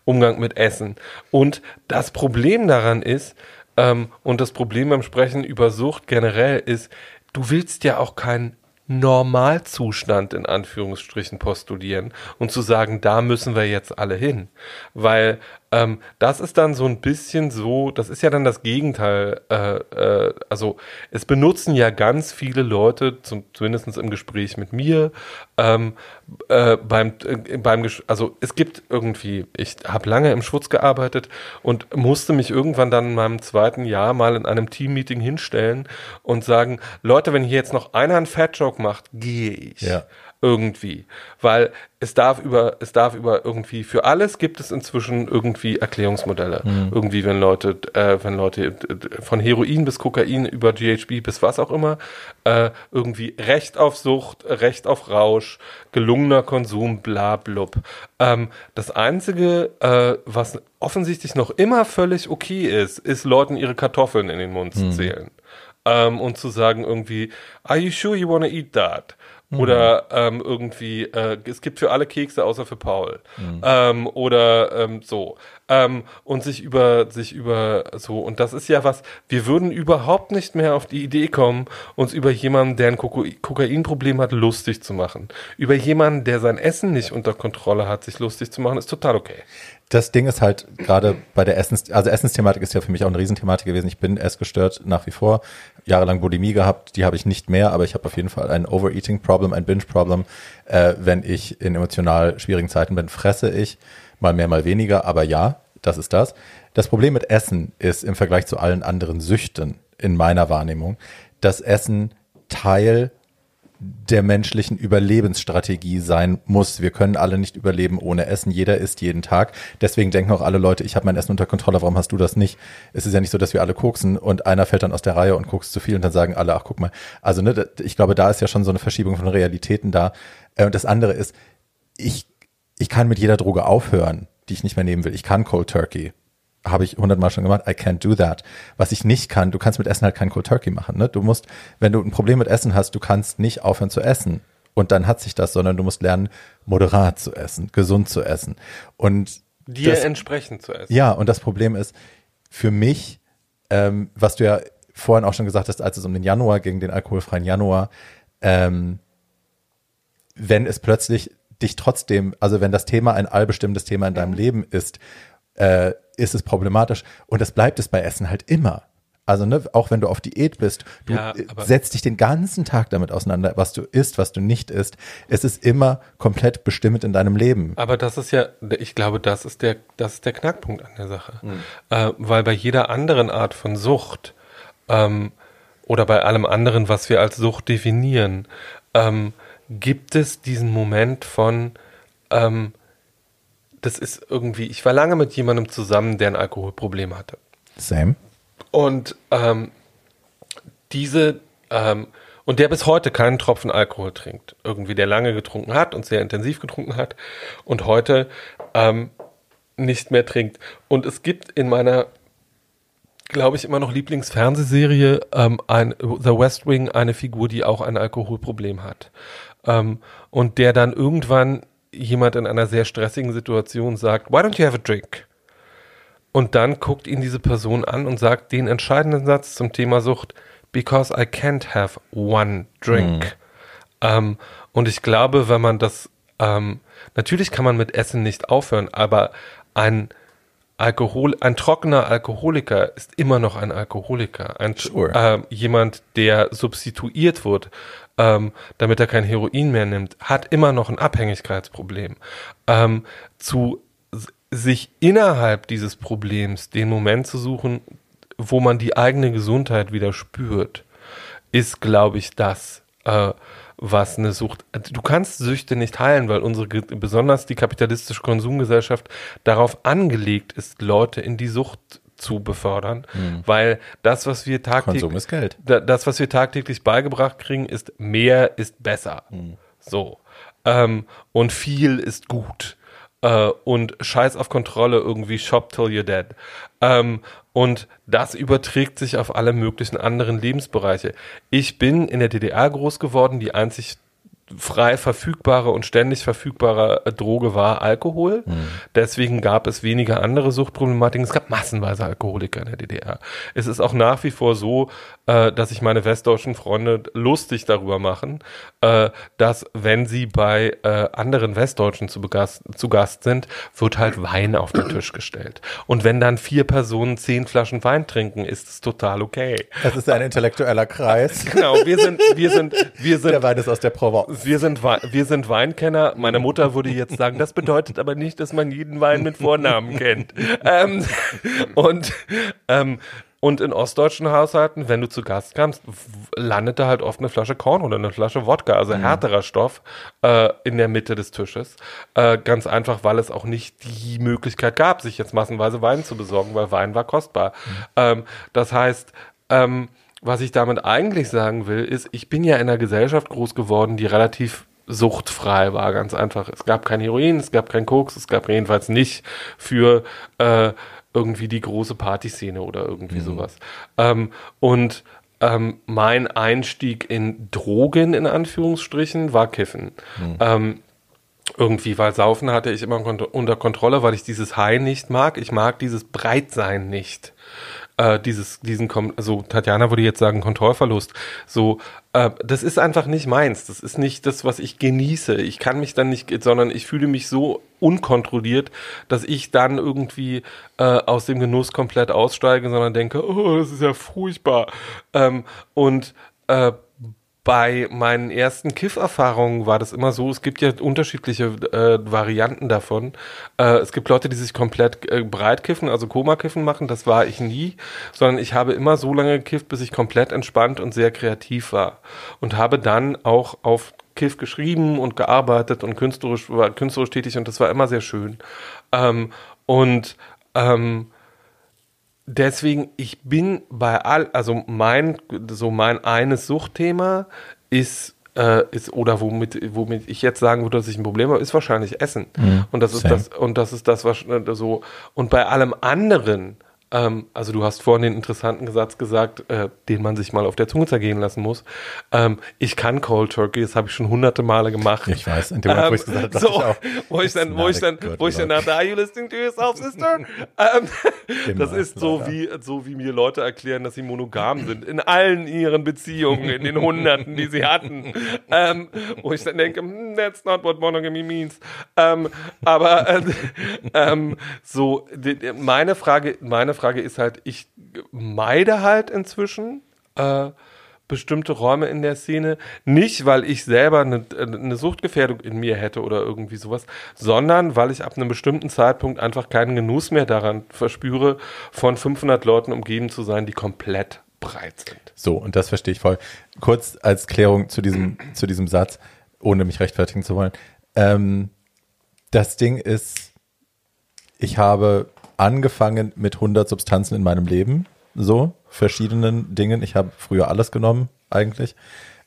C: Umgang mit Essen? Und das Problem daran ist, ähm, und das Problem beim Sprechen über Sucht generell ist, du willst ja auch keinen Normalzustand in Anführungsstrichen postulieren und zu sagen, da müssen wir jetzt alle hin. Weil ähm, das ist dann so ein bisschen so, das ist ja dann das Gegenteil. Äh, äh, also es benutzen ja ganz viele Leute, zum, zumindest im Gespräch mit mir, ähm, äh, beim, äh, beim, also es gibt irgendwie, ich habe lange im Schwutz gearbeitet und musste mich irgendwann dann in meinem zweiten Jahr mal in einem Teammeeting hinstellen und sagen, Leute, wenn hier jetzt noch einer einen Fat-Joke macht, gehe ich.
A: Ja.
C: Irgendwie. Weil es darf über, es darf über irgendwie, für alles gibt es inzwischen irgendwie Erklärungsmodelle. Irgendwie, wenn Leute, äh, wenn Leute äh, von Heroin bis Kokain über GHB bis was auch immer, äh, irgendwie Recht auf Sucht, Recht auf Rausch, gelungener Konsum, bla blub. Ähm, das Einzige, äh, was offensichtlich noch immer völlig okay ist, ist Leuten ihre Kartoffeln in den Mund zu zählen. Ähm, und zu sagen irgendwie, are you sure you wanna eat that? Oder ähm, irgendwie, äh, es gibt für alle Kekse außer für Paul. Ähm, oder ähm, so. Ähm, und sich über, sich über so, und das ist ja was, wir würden überhaupt nicht mehr auf die Idee kommen, uns über jemanden, der ein Koko Kokainproblem hat, lustig zu machen. Über jemanden, der sein Essen nicht unter Kontrolle hat, sich lustig zu machen, ist total okay.
A: Das Ding ist halt gerade bei der Essens, also Essensthematik ist ja für mich auch eine Riesenthematik gewesen. Ich bin essgestört nach wie vor, jahrelang Bulimie gehabt, die habe ich nicht mehr, aber ich habe auf jeden Fall ein Overeating-Problem, ein Binge-Problem. Äh, wenn ich in emotional schwierigen Zeiten bin, fresse ich mal mehr, mal weniger, aber ja, das ist das. Das Problem mit Essen ist im Vergleich zu allen anderen Süchten in meiner Wahrnehmung, dass Essen Teil der menschlichen Überlebensstrategie sein muss. Wir können alle nicht überleben ohne Essen. Jeder isst jeden Tag. Deswegen denken auch alle Leute, ich habe mein Essen unter Kontrolle, warum hast du das nicht? Es ist ja nicht so, dass wir alle koksen und einer fällt dann aus der Reihe und kokst zu viel und dann sagen alle, ach guck mal. Also ne, ich glaube, da ist ja schon so eine Verschiebung von Realitäten da. Äh, Und das andere ist, ich, ich kann mit jeder Droge aufhören, die ich nicht mehr nehmen will. Ich kann Cold Turkey habe ich hundertmal schon gemacht, I can't do that. Was ich nicht kann, du kannst mit Essen halt kein Cold Turkey machen. Ne? Du musst, wenn du ein Problem mit Essen hast, du kannst nicht aufhören zu essen. Und dann hat sich das, sondern du musst lernen, moderat zu essen, gesund zu essen. Und
C: Dir
A: das,
C: entsprechend zu essen.
A: ja, und das Problem ist, für mich, ähm, was du ja vorhin auch schon gesagt hast, als es um den Januar ging, den alkoholfreien Januar, ähm, wenn es plötzlich dich trotzdem, also wenn das Thema ein allbestimmendes Thema in deinem Leben ist, äh, ist es problematisch. Und das bleibt es bei Essen halt immer. Also, ne, auch wenn du auf Diät bist, du
C: Ja,
A: äh, setzt dich den ganzen Tag damit auseinander, was du isst, was du nicht isst. Es ist immer komplett bestimmend in deinem Leben.
C: Aber das ist ja, ich glaube, das ist der, das ist der Knackpunkt an der Sache. Äh, weil bei jeder anderen Art von Sucht ähm, oder bei allem anderen, was wir als Sucht definieren, ähm, gibt es diesen Moment von, ähm, das ist irgendwie, ich war lange mit jemandem zusammen, der ein Alkoholproblem hatte.
A: Same.
C: Und ähm, diese ähm, und der bis heute keinen Tropfen Alkohol trinkt. Irgendwie der lange getrunken hat und sehr intensiv getrunken hat und heute ähm, nicht mehr trinkt. Und es gibt in meiner, glaube ich, immer noch Lieblingsfernsehserie ähm, ein, The West Wing eine Figur, die auch ein Alkoholproblem hat. Ähm, und der dann irgendwann jemand in einer sehr stressigen Situation sagt, why don't you have a drink? Und dann guckt ihn diese Person an und sagt den entscheidenden Satz zum Thema Sucht, because I can't have one drink. Ähm, und ich glaube, wenn man das, ähm, natürlich kann man mit Essen nicht aufhören, aber ein Alkohol, ein trockener Alkoholiker ist immer noch ein Alkoholiker. Ein,
A: Sure.
C: ähm, jemand, der substituiert wird, ähm, damit er kein Heroin mehr nimmt, hat immer noch ein Abhängigkeitsproblem. Ähm, zu sich innerhalb dieses Problems den Moment zu suchen, wo man die eigene Gesundheit wieder spürt, ist, glaube ich, das. Äh, was eine Sucht. Du kannst Süchte nicht heilen, weil unsere, besonders die kapitalistische Konsumgesellschaft darauf angelegt ist, Leute in die Sucht zu befördern, mhm. weil das, was wir tagtäglich,
A: Konsum ist Geld.
C: das, was wir tagtäglich beigebracht kriegen, ist mehr ist besser. Mhm. So. Ähm, und viel ist gut. Äh, und Scheiß auf Kontrolle irgendwie shop till you're dead. Ähm, und das überträgt sich auf alle möglichen anderen Lebensbereiche. Ich bin in der DDR groß geworden, die einzig frei verfügbare und ständig verfügbare Droge war Alkohol. Mhm. Deswegen gab es weniger andere Suchtproblematiken. Es gab massenweise Alkoholiker in der DDR. Es ist auch nach wie vor so, äh, dass sich meine westdeutschen Freunde lustig darüber machen, äh, dass wenn sie bei äh, anderen Westdeutschen zu, Begast, zu Gast sind, wird halt Wein auf den Tisch gestellt. Und wenn dann vier Personen zehn Flaschen Wein trinken, ist es total okay.
A: Das ist ein intellektueller Kreis.
C: Genau, wir sind, wir sind, wir sind.
A: Der Wein ist aus der Provence.
C: Wir sind, wir sind Weinkenner. Meine Mutter würde jetzt sagen, das bedeutet aber nicht, dass man jeden Wein mit Vornamen kennt. Ähm, und ähm, und in ostdeutschen Haushalten, wenn du zu Gast kamst, landet da halt oft eine Flasche Korn oder eine Flasche Wodka, also mhm. härterer Stoff, äh, in der Mitte des Tisches. Äh, ganz einfach, weil es auch nicht die Möglichkeit gab, sich jetzt massenweise Wein zu besorgen, weil Wein war kostbar. Mhm. Ähm, das heißt, ähm, was ich damit eigentlich sagen will, ist, ich bin ja in einer Gesellschaft groß geworden, die relativ suchtfrei war, ganz einfach. Es gab kein Heroin, es gab kein Koks, es gab jedenfalls nicht für äh, irgendwie die große Partyszene oder irgendwie mhm. sowas. Ähm, und ähm, mein Einstieg in Drogen, in Anführungsstrichen, war Kiffen. Mhm. Ähm, irgendwie, weil Saufen hatte ich immer unter Kontrolle, weil ich dieses High nicht mag. Ich mag dieses Breitsein nicht äh, dieses, diesen, also Tatjana würde jetzt sagen, Kontrollverlust. So, äh, das ist einfach nicht meins. Das ist nicht das, was ich genieße. Ich kann mich dann nicht, sondern ich fühle mich so unkontrolliert, dass ich dann irgendwie äh, aus dem Genuss komplett aussteige, sondern denke, oh, das ist ja furchtbar. Ähm, und äh, bei meinen ersten Kiff-Erfahrungen war das immer so, es gibt ja unterschiedliche äh, Varianten davon. Äh, es gibt Leute, die sich komplett äh, breit kiffen, also Koma-Kiffen machen, das war ich nie, sondern ich habe immer so lange gekifft, bis ich komplett entspannt und sehr kreativ war. Und habe dann auch auf Kiff geschrieben und gearbeitet und künstlerisch, war künstlerisch tätig und das war immer sehr schön. Ähm, und ähm, deswegen, ich bin bei all, also mein, so mein eines Suchtthema ist äh, ist oder womit womit ich jetzt sagen würde, dass ich ein Problem habe, ist wahrscheinlich Essen. Mhm, und das ist same. das und das ist das was äh, so und bei allem anderen ähm, also du hast vorhin den interessanten Satz gesagt, äh, den man sich mal auf der Zunge zergehen lassen muss. Ähm, ich kann Cold Turkey, das habe ich schon hunderte Male gemacht.
A: Ich weiß, in dem Moment,
C: ähm, wo ich gesagt habe, so, ich auch. Wo ich dann, wo ich dann, wo ich dann dachte, are you listening to yourself, sister? ähm, das ist so wie, so wie mir Leute erklären, dass sie monogam sind. In allen ihren Beziehungen, in den Hunderten, die sie hatten. Ähm, wo ich dann denke, hm, that's not what monogamy means. Ähm, aber äh, so, die, meine Frage, meine Frage ist halt, ich meide halt inzwischen äh, bestimmte Räume in der Szene. Nicht, weil ich selber eine, eine Suchtgefährdung in mir hätte oder irgendwie sowas, sondern weil ich ab einem bestimmten Zeitpunkt einfach keinen Genuss mehr daran verspüre, von 500 Leuten umgeben zu sein, die komplett breit sind.
A: So, und das verstehe ich voll. Kurz als Klärung zu diesem, zu diesem Satz, ohne mich rechtfertigen zu wollen. Ähm, das Ding ist, ich habe angefangen mit 100 Substanzen in meinem Leben, so verschiedenen Dingen. Ich habe früher alles genommen eigentlich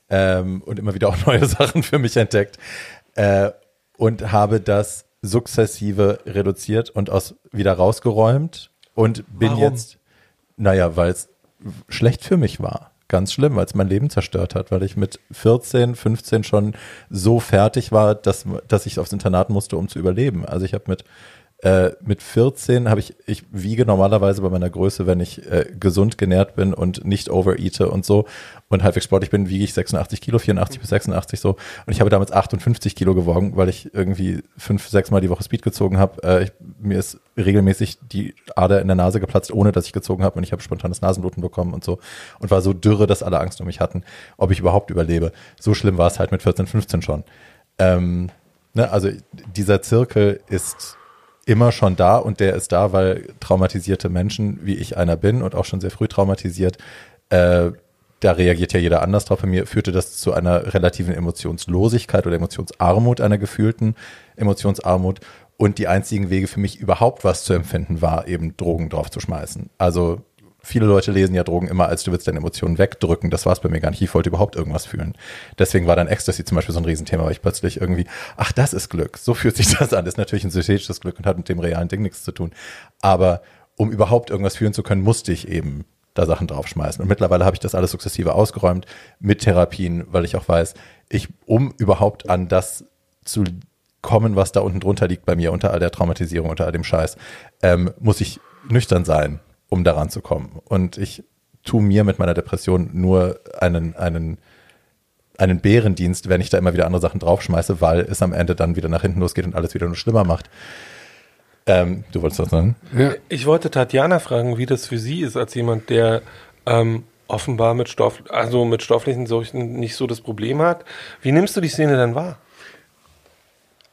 A: ähm, und immer wieder auch neue Sachen für mich entdeckt äh, und habe das sukzessive reduziert und aus wieder rausgeräumt und bin Warum? jetzt, naja, weil es schlecht für mich war. Ganz schlimm, weil es mein Leben zerstört hat, weil ich mit 14, 15 schon so fertig war, dass, dass ich aufs Internat musste, um zu überleben. Also ich habe mit äh, mit 14 habe ich, ich wiege normalerweise bei meiner Größe, wenn ich äh, gesund genährt bin und nicht overeate und so und halbwegs sportlich bin, wiege ich 86 Kilo, 84 bis 86 so. Und ich habe damals 58 Kilo gewogen, weil ich irgendwie fünf, sechs Mal die Woche Speed gezogen habe. Äh, mir ist regelmäßig die Ader in der Nase geplatzt, ohne dass ich gezogen habe und ich habe spontanes Nasenbluten bekommen und so. Und war so dürre, dass alle Angst um mich hatten, ob ich überhaupt überlebe. So schlimm war es halt mit 14, 15 schon. Ähm, ne, also dieser Zirkel ist immer schon da und der ist da, weil traumatisierte Menschen, wie ich einer bin und auch schon sehr früh traumatisiert, äh, da reagiert ja jeder anders drauf. Bei mir führte das zu einer relativen Emotionslosigkeit oder Emotionsarmut, einer gefühlten Emotionsarmut. Und die einzigen Wege für mich überhaupt was zu empfinden war, eben Drogen drauf zu schmeißen. Also viele Leute lesen ja Drogen immer als du willst deine Emotionen wegdrücken. Das war es bei mir gar nicht. Ich wollte überhaupt irgendwas fühlen. Deswegen war dann Ecstasy zum Beispiel so ein Riesenthema, weil ich plötzlich irgendwie, ach, das ist Glück. So fühlt sich das an. Das ist natürlich ein synthetisches Glück und hat mit dem realen Ding nichts zu tun. Aber um überhaupt irgendwas fühlen zu können, musste ich eben da Sachen draufschmeißen. Und mittlerweile habe ich das alles sukzessive ausgeräumt mit Therapien, weil ich auch weiß, ich, um überhaupt an das zu kommen, was da unten drunter liegt bei mir, unter all der Traumatisierung, unter all dem Scheiß, ähm, muss ich nüchtern sein, um daran zu kommen. Und ich tue mir mit meiner Depression nur einen, einen, einen Bärendienst, wenn ich da immer wieder andere Sachen draufschmeiße, weil es am Ende dann wieder nach hinten losgeht und alles wieder nur schlimmer macht. Ähm, du wolltest was sagen?
C: Ja. Ich wollte Tatjana fragen, wie das für sie ist, als jemand, der ähm, offenbar mit Stoff, also mit stofflichen Seuchen nicht so das Problem hat. Wie nimmst du die Szene denn wahr?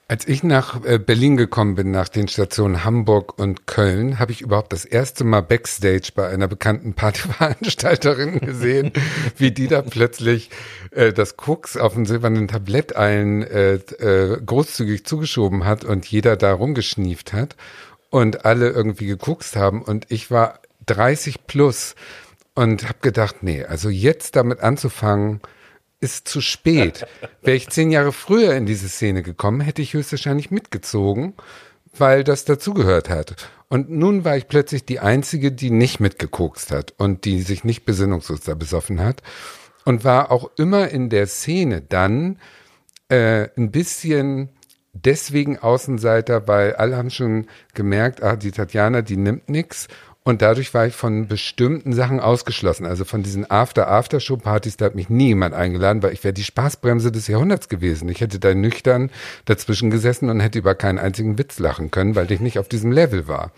B: Als ich nach äh, Berlin gekommen bin, nach den Stationen Hamburg und Köln, habe ich überhaupt das erste Mal Backstage bei einer bekannten Partyveranstalterin gesehen, wie die da plötzlich äh, das Koks auf dem silbernen Tablett allen äh, äh, großzügig zugeschoben hat und jeder da rumgeschnieft hat und alle irgendwie gekokst haben. Und ich war 30 plus und habe gedacht, nee, also jetzt damit anzufangen, ist zu spät. Wäre ich zehn Jahre früher in diese Szene gekommen, hätte ich höchstwahrscheinlich mitgezogen, weil das dazugehört hat. Und nun war ich plötzlich die Einzige, die nicht mitgekokst hat und die sich nicht besinnungslos da besoffen hat. Und war auch immer in der Szene dann äh, ein bisschen deswegen Außenseiter, weil alle haben schon gemerkt, ah, die Tatjana, die nimmt nix und dadurch war ich von bestimmten Sachen ausgeschlossen. Also von diesen After-After-Show-Partys, da hat mich nie jemand eingeladen, weil ich wäre die Spaßbremse des Jahrhunderts gewesen. Ich hätte da nüchtern dazwischen gesessen und hätte über keinen einzigen Witz lachen können, weil ich nicht auf diesem Level war.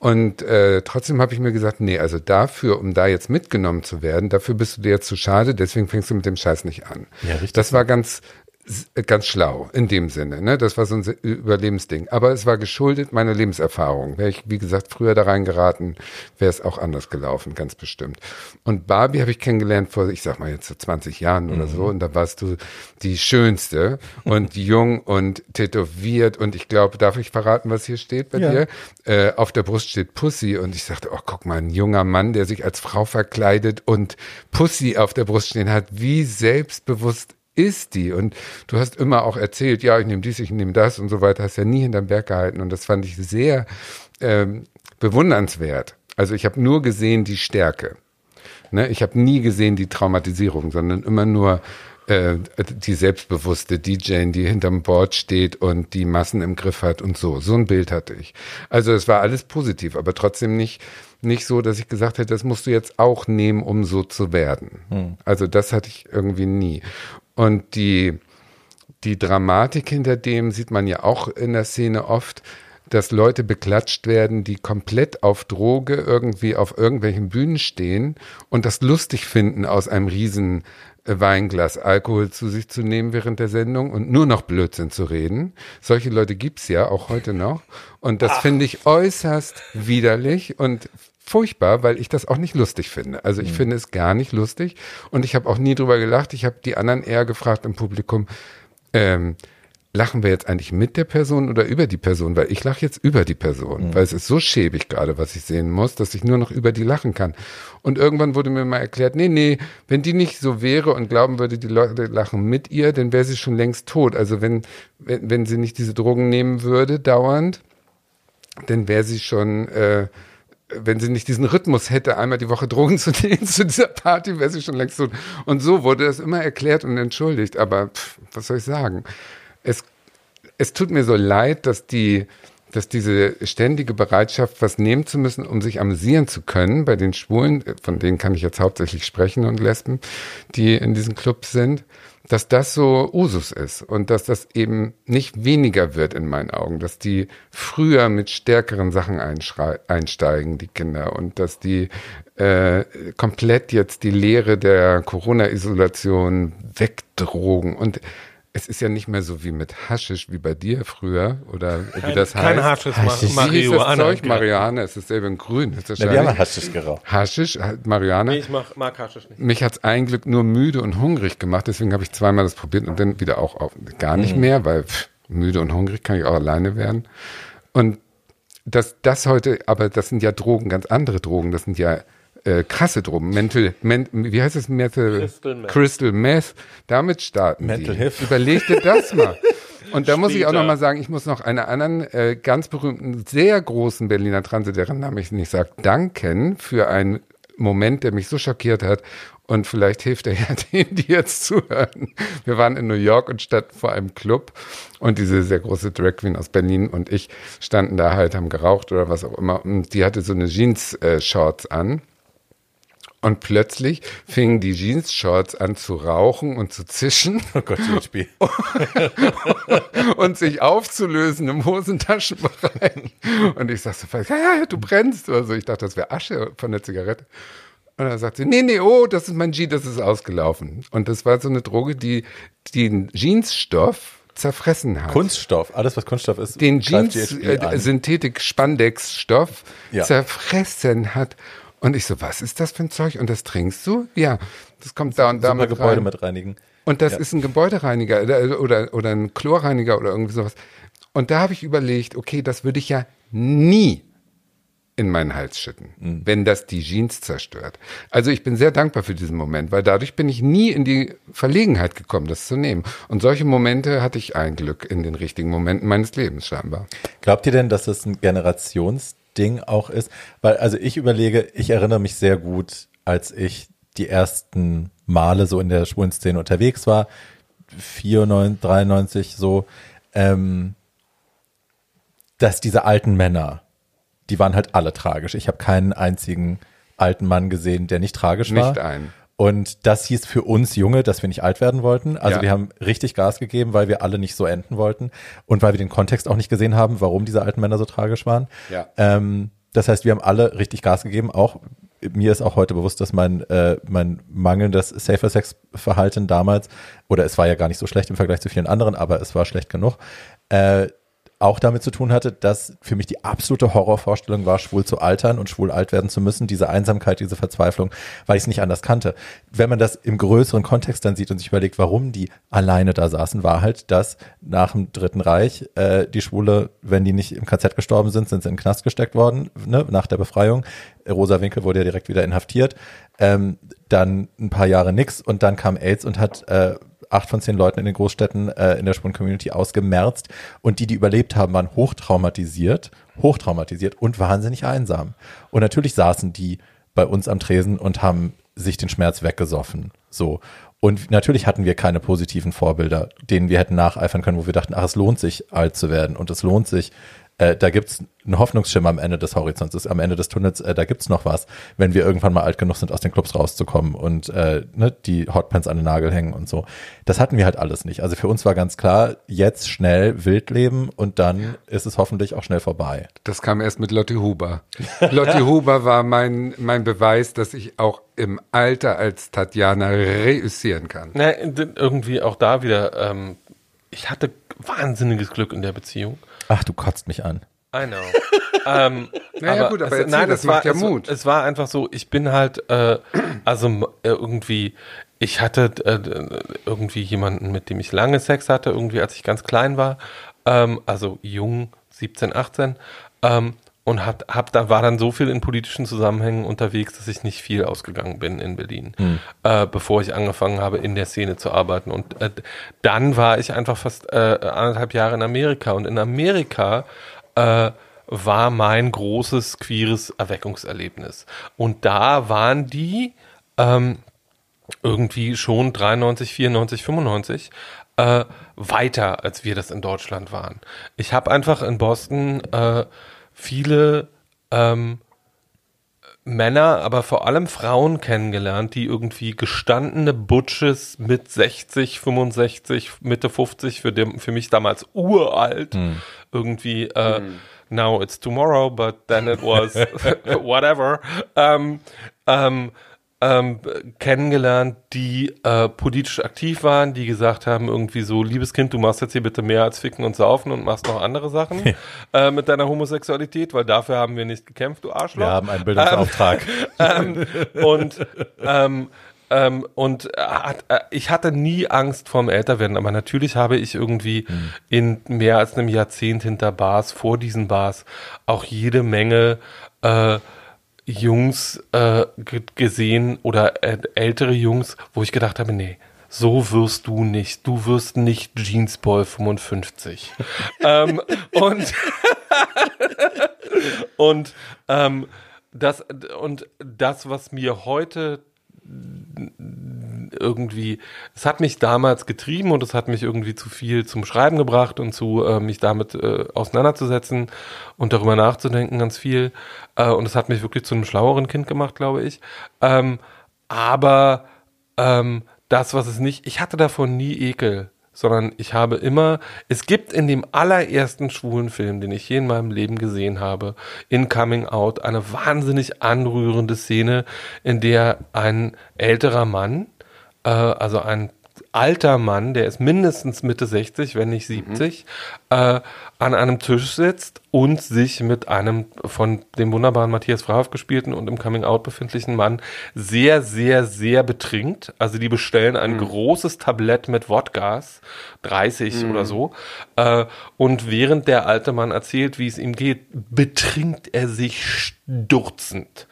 B: Und äh, trotzdem habe ich mir gesagt, nee, also dafür, um da jetzt mitgenommen zu werden, dafür bist du dir jetzt zu schade, deswegen fängst du mit dem Scheiß nicht an. Ja, richtig. Das war ganz ganz schlau in dem Sinne. Ne? Das war so ein Überlebensding. Aber es war geschuldet meiner Lebenserfahrung. Wäre ich, wie gesagt, früher da reingeraten, wäre es auch anders gelaufen, ganz bestimmt. Und Barbie habe ich kennengelernt vor, ich sag mal jetzt so 20 Jahren oder mhm. so. Und da warst du die Schönste und jung und tätowiert. Und ich glaube, darf ich verraten, was hier steht bei ja. dir? Äh, auf der Brust steht Pussy. Und ich sagte, oh, guck mal, ein junger Mann, der sich als Frau verkleidet und Pussy auf der Brust stehen hat. Wie selbstbewusst ist die? Und du hast immer auch erzählt, ja, ich nehme dies, ich nehme das und so weiter, hast ja nie hinterm Berg gehalten. Und das fand ich sehr ähm, bewundernswert. Also ich habe nur gesehen die Stärke. Ne? Ich habe nie gesehen die Traumatisierung, sondern immer nur äh, die selbstbewusste DJ, die hinterm Board steht und die Massen im Griff hat und so. So ein Bild hatte ich. Also es war alles positiv, aber trotzdem nicht nicht so, dass ich gesagt hätte, das musst du jetzt auch nehmen, um so zu werden. Hm. Also das hatte ich irgendwie nie. Und die, die Dramatik hinter dem sieht man ja auch in der Szene oft, dass Leute beklatscht werden, die komplett auf Droge irgendwie auf irgendwelchen Bühnen stehen und das lustig finden, aus einem riesen Weinglas Alkohol zu sich zu nehmen während der Sendung und nur noch Blödsinn zu reden. Solche Leute gibt's ja auch heute noch. Und das finde ich äußerst widerlich und furchtbar, weil ich das auch nicht lustig finde. Also ich mhm. finde es gar nicht lustig und ich habe auch nie drüber gelacht. Ich habe die anderen eher gefragt im Publikum, ähm, lachen wir jetzt eigentlich mit der Person oder über die Person? Weil ich lache jetzt über die Person, mhm. weil es ist so schäbig gerade, was ich sehen muss, dass ich nur noch über die lachen kann. Und irgendwann wurde mir mal erklärt, nee, nee, wenn die nicht so wäre und glauben würde, die Leute lachen mit ihr, dann wäre sie schon längst tot. Also wenn, wenn, wenn sie nicht diese Drogen nehmen würde, dauernd, dann wäre sie schon, äh, wenn sie nicht diesen Rhythmus hätte, einmal die Woche Drogen zu nehmen zu dieser Party, wäre sie schon längst tot. Und so wurde das immer erklärt und entschuldigt. Aber pff, was soll ich sagen? es, es tut mir so leid, dass die, dass diese ständige Bereitschaft, was nehmen zu müssen, um sich amüsieren zu können, bei den Schwulen, von denen kann ich jetzt hauptsächlich sprechen und Lesben, die in diesen Clubs sind, dass das so Usus ist und dass das eben nicht weniger wird in meinen Augen, dass die früher mit stärkeren Sachen einsteigen, die Kinder, und dass die äh, komplett jetzt die Lehre der Corona-Isolation wegdrogen. Und es ist ja nicht mehr so wie mit Haschisch wie bei dir früher oder wie das
C: Kein
B: heißt.
C: Haschisch,
A: Haschisch.
B: Das
C: Marihuana.
B: Zeug? Marihuana, es ist selber in grün. Ist
A: Na, wir haben Haschisch geraucht.
B: Haschisch, Marihuana.
C: Nee, ich mach, mag Haschisch nicht.
B: Mich hat's ein Glück nur müde und hungrig gemacht, deswegen habe ich zweimal das probiert und dann wieder auch auf, gar
A: Mhm.
B: nicht mehr, weil pff, müde und hungrig kann ich auch alleine werden. Und das, das heute, aber das sind ja Drogen, ganz andere Drogen, das sind ja äh, krasse Drogen. Mental, men, wie heißt es? Mental,
C: Crystal Meth.
B: Crystal Meth. Damit starten
A: Mental
B: die.
A: Hiv.
B: Überleg dir das mal. Und da muss ich auch
C: Später.
B: noch mal sagen, ich muss noch einer anderen äh, ganz berühmten, sehr großen Berliner Transe, deren Name ich nicht sage, danken für einen Moment, der mich so schockiert hat. Und vielleicht hilft er ja denen, die jetzt zuhören. Wir waren in New York und standen vor einem Club und diese sehr große Drag Queen aus Berlin und ich standen da halt, haben geraucht oder was auch immer. Und die hatte so eine Jeans-Shorts an. Und plötzlich fingen die Jeans-Shorts an zu rauchen und zu zischen
A: Oh Gott, USB.
B: und sich aufzulösen im Hosentaschenbereich. Und ich sagte so, ja, ja, ja, du brennst oder so. Ich dachte, das wäre Asche von der Zigarette. Und dann sagt sie, nee, nee, oh, das ist mein Jeans, das ist ausgelaufen. Und das war so eine Droge, die den Jeansstoff zerfressen hat.
A: Kunststoff, alles was Kunststoff ist,
B: den
A: greift
B: Jeans,
A: GHB
B: äh,
A: an.
B: Synthetik Spandex-Stoff
A: Ja.
B: zerfressen hat. Und ich so, was ist das für ein Zeug? Und das trinkst du? Ja, das kommt da und da mit
A: Gebäude
B: rein.
A: mit reinigen.
B: Und das
A: Ja.
B: ist ein Gebäudereiniger oder, oder, oder ein Chlorreiniger oder irgendwie sowas. Und da habe ich überlegt, okay, das würde ich ja nie in meinen Hals schütten,
A: Mhm.
B: wenn das die Jeans zerstört. Also ich bin sehr dankbar für diesen Moment, weil dadurch bin ich nie in die Verlegenheit gekommen, das zu nehmen. Und solche Momente hatte ich ein Glück in den richtigen Momenten meines Lebens scheinbar.
A: Glaubt ihr denn, dass es ein Generationsding auch ist? Weil, also ich überlege, ich erinnere mich sehr gut, als ich die ersten Male so in der schwulen Szene unterwegs war, 94, 93 so, ähm, dass diese alten Männer, die waren halt alle tragisch. Ich habe keinen einzigen alten Mann gesehen, der nicht tragisch war.
B: Nicht ein.
A: Und das hieß für uns Junge, dass wir nicht alt werden wollten. Also
B: Ja.
A: wir haben richtig Gas gegeben, weil wir alle nicht so enden wollten und weil wir den Kontext auch nicht gesehen haben, warum diese alten Männer so tragisch waren.
B: Ja.
A: Ähm, das heißt, wir haben alle richtig Gas gegeben. Auch mir ist auch heute bewusst, dass mein, äh, mein mangelndes Safer Sex Verhalten damals, oder es war ja gar nicht so schlecht im Vergleich zu vielen anderen, aber es war schlecht genug, äh, auch damit zu tun hatte, dass für mich die absolute Horrorvorstellung war, schwul zu altern und schwul alt werden zu müssen, diese Einsamkeit, diese Verzweiflung, weil ich es nicht anders kannte. Wenn man das im größeren Kontext dann sieht und sich überlegt, warum die alleine da saßen, war halt, dass nach dem Dritten Reich äh, die Schwule, wenn die nicht im KZ gestorben sind, sind sie in den Knast gesteckt worden, ne, nach der Befreiung. Rosa Winkel wurde ja direkt wieder inhaftiert. Ähm, dann ein paar Jahre nix und dann kam AIDS und hat äh, acht von zehn Leuten in den Großstädten äh, in der schwulen Community ausgemerzt und die, die überlebt haben, waren hochtraumatisiert, hochtraumatisiert und wahnsinnig einsam. Und natürlich saßen die bei uns am Tresen und haben sich den Schmerz weggesoffen. So. Und natürlich hatten wir keine positiven Vorbilder, denen wir hätten nacheifern können, wo wir dachten, ach, es lohnt sich, alt zu werden und es lohnt sich, äh, da gibt's einen Hoffnungsschimmer am Ende des Horizonts, ist am Ende des Tunnels, äh, da gibt's noch was, wenn wir irgendwann mal alt genug sind, aus den Clubs rauszukommen und äh, ne, die Hotpants an den Nagel hängen und so. Das hatten wir halt alles nicht. Also für uns war ganz klar, jetzt schnell wild leben und dann ist es hoffentlich auch schnell vorbei.
B: Das kam erst mit Lotti Huber. Lotti Huber war mein, mein Beweis, dass ich auch im Alter als Tatjana reüssieren kann.
C: Na, irgendwie auch da wieder, ähm, ich hatte wahnsinniges Glück in der Beziehung.
A: Ach, du kotzt mich an.
C: I know. ähm,
B: Naja, gut, aber erzähl, das
C: es
B: macht
C: war,
B: ja Mut.
C: Es, es war einfach so, ich bin halt, äh, also m- äh, irgendwie, ich hatte äh, irgendwie jemanden, mit dem ich lange Sex hatte, irgendwie als ich ganz klein war, ähm, also jung, 17, 18, ähm, und hat, hab, da war dann so viel in politischen Zusammenhängen unterwegs, dass ich nicht viel ausgegangen bin in Berlin, äh, bevor ich angefangen habe, in der Szene zu arbeiten. Und äh, dann war ich einfach fast äh, anderthalb Jahre in Amerika. Und in Amerika äh, war mein großes queeres Erweckungserlebnis. Und da waren die ähm, irgendwie schon 93, 94, 95 äh, weiter, als wir das in Deutschland waren. Ich habe einfach in Boston äh, viele ähm, Männer, aber vor allem Frauen kennengelernt, die irgendwie gestandene Butches mit 60, 65, Mitte 50, für, dem, für mich damals uralt, irgendwie äh, now it's tomorrow, but then it was whatever. Ähm, ähm, ähm, kennengelernt, die äh, politisch aktiv waren, die gesagt haben, irgendwie so, liebes Kind, du machst jetzt hier bitte mehr als ficken und saufen und machst noch andere Sachen äh, mit deiner Homosexualität, weil dafür haben wir nicht gekämpft, du Arschloch.
A: Wir haben einen Bildungsauftrag.
C: ähm, und ähm, ähm, und äh, hat- äh, ich hatte nie Angst vorm Älterwerden, aber natürlich habe ich irgendwie in mehr als einem Jahrzehnt hinter Bars, vor diesen Bars, auch jede Menge äh, Jungs äh, ge- gesehen oder ältere Jungs, wo ich gedacht habe, nee, so wirst du nicht. Du wirst nicht Jeansboy 55. ähm, und und ähm, das und das, was mir heute irgendwie, es hat mich damals getrieben und es hat mich irgendwie zu viel zum Schreiben gebracht und zu äh, mich damit äh, auseinanderzusetzen und darüber nachzudenken ganz viel. Äh, und es hat mich wirklich zu einem schlaueren Kind gemacht, glaube ich. Ähm, aber ähm, das, was es nicht, ich hatte davon nie Ekel, sondern ich habe immer, es gibt in dem allerersten schwulen Film, den ich je in meinem Leben gesehen habe, in Coming Out, eine wahnsinnig anrührende Szene, in der ein älterer Mann, äh, also ein alter Mann, der ist mindestens Mitte 60, wenn nicht 70, äh, an einem Tisch sitzt und sich mit einem von dem wunderbaren Matthias Frahoff gespielten und im Coming Out befindlichen Mann sehr, sehr, sehr betrinkt. Also die bestellen ein großes Tablett mit Wodkas, 30 oder so. Äh, und während der alte Mann erzählt, wie es ihm geht, betrinkt er sich stürzend.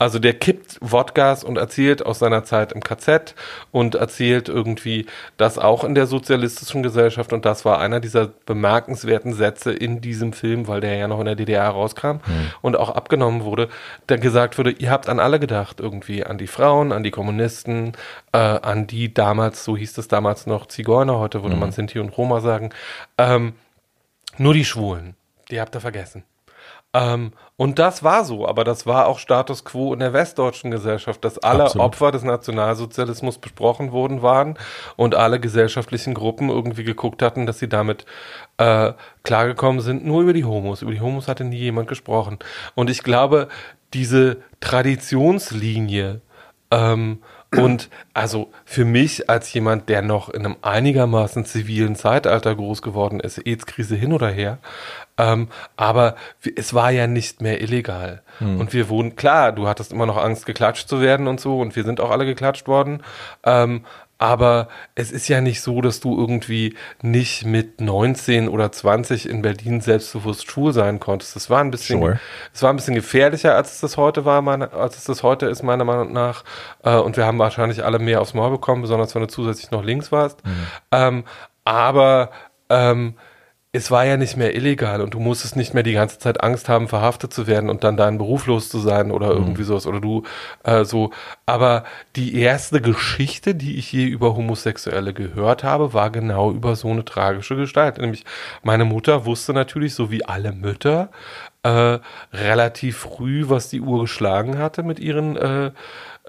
C: Also der kippt Wodgas und erzählt aus seiner Zeit im KZ und erzählt irgendwie das auch in der sozialistischen Gesellschaft. Und das war einer dieser bemerkenswerten Sätze in diesem Film, weil der ja noch in der DDR rauskam und auch abgenommen wurde, der gesagt wurde, ihr habt an alle gedacht irgendwie, an die Frauen, an die Kommunisten, äh, an die damals, so hieß es damals noch Zigeuner, heute würde man Sinti und Roma sagen, ähm, nur die Schwulen, die habt ihr vergessen. Ähm, und das war so, aber das war auch Status quo in der westdeutschen Gesellschaft, dass alle
A: Absolut.
C: Opfer des Nationalsozialismus besprochen worden waren und alle gesellschaftlichen Gruppen irgendwie geguckt hatten, dass sie damit äh, klargekommen sind, nur über die Homos. Über die Homos hatte nie jemand gesprochen. Und ich glaube, diese Traditionslinie ähm, und also für mich als jemand, der noch in einem einigermaßen zivilen Zeitalter groß geworden ist, AIDS-Krise hin oder her, ähm, aber es war ja nicht mehr illegal. Und wir wurden, klar, du hattest immer noch Angst, geklatscht zu werden und so, und wir sind auch alle geklatscht worden. Ähm, aber es ist ja nicht so, dass du irgendwie nicht mit 19 oder 20 in Berlin selbstbewusst schwul sein konntest. Es war ein bisschen,
A: Sure.
C: es war ein bisschen gefährlicher, als es das heute war, meine, als es das heute ist, meiner Meinung nach. Äh, und wir haben wahrscheinlich alle mehr aufs Maul bekommen, besonders wenn du zusätzlich noch links warst. Ähm, aber ähm, es war ja nicht mehr illegal und du musstest nicht mehr die ganze Zeit Angst haben, verhaftet zu werden und dann deinen Beruf los zu sein oder irgendwie sowas oder du äh, so. Aber die erste Geschichte, die ich je über Homosexuelle gehört habe, war genau über so eine tragische Gestalt. Nämlich meine Mutter wusste natürlich, so wie alle Mütter, äh, relativ früh, was die Uhr geschlagen hatte mit ihren äh,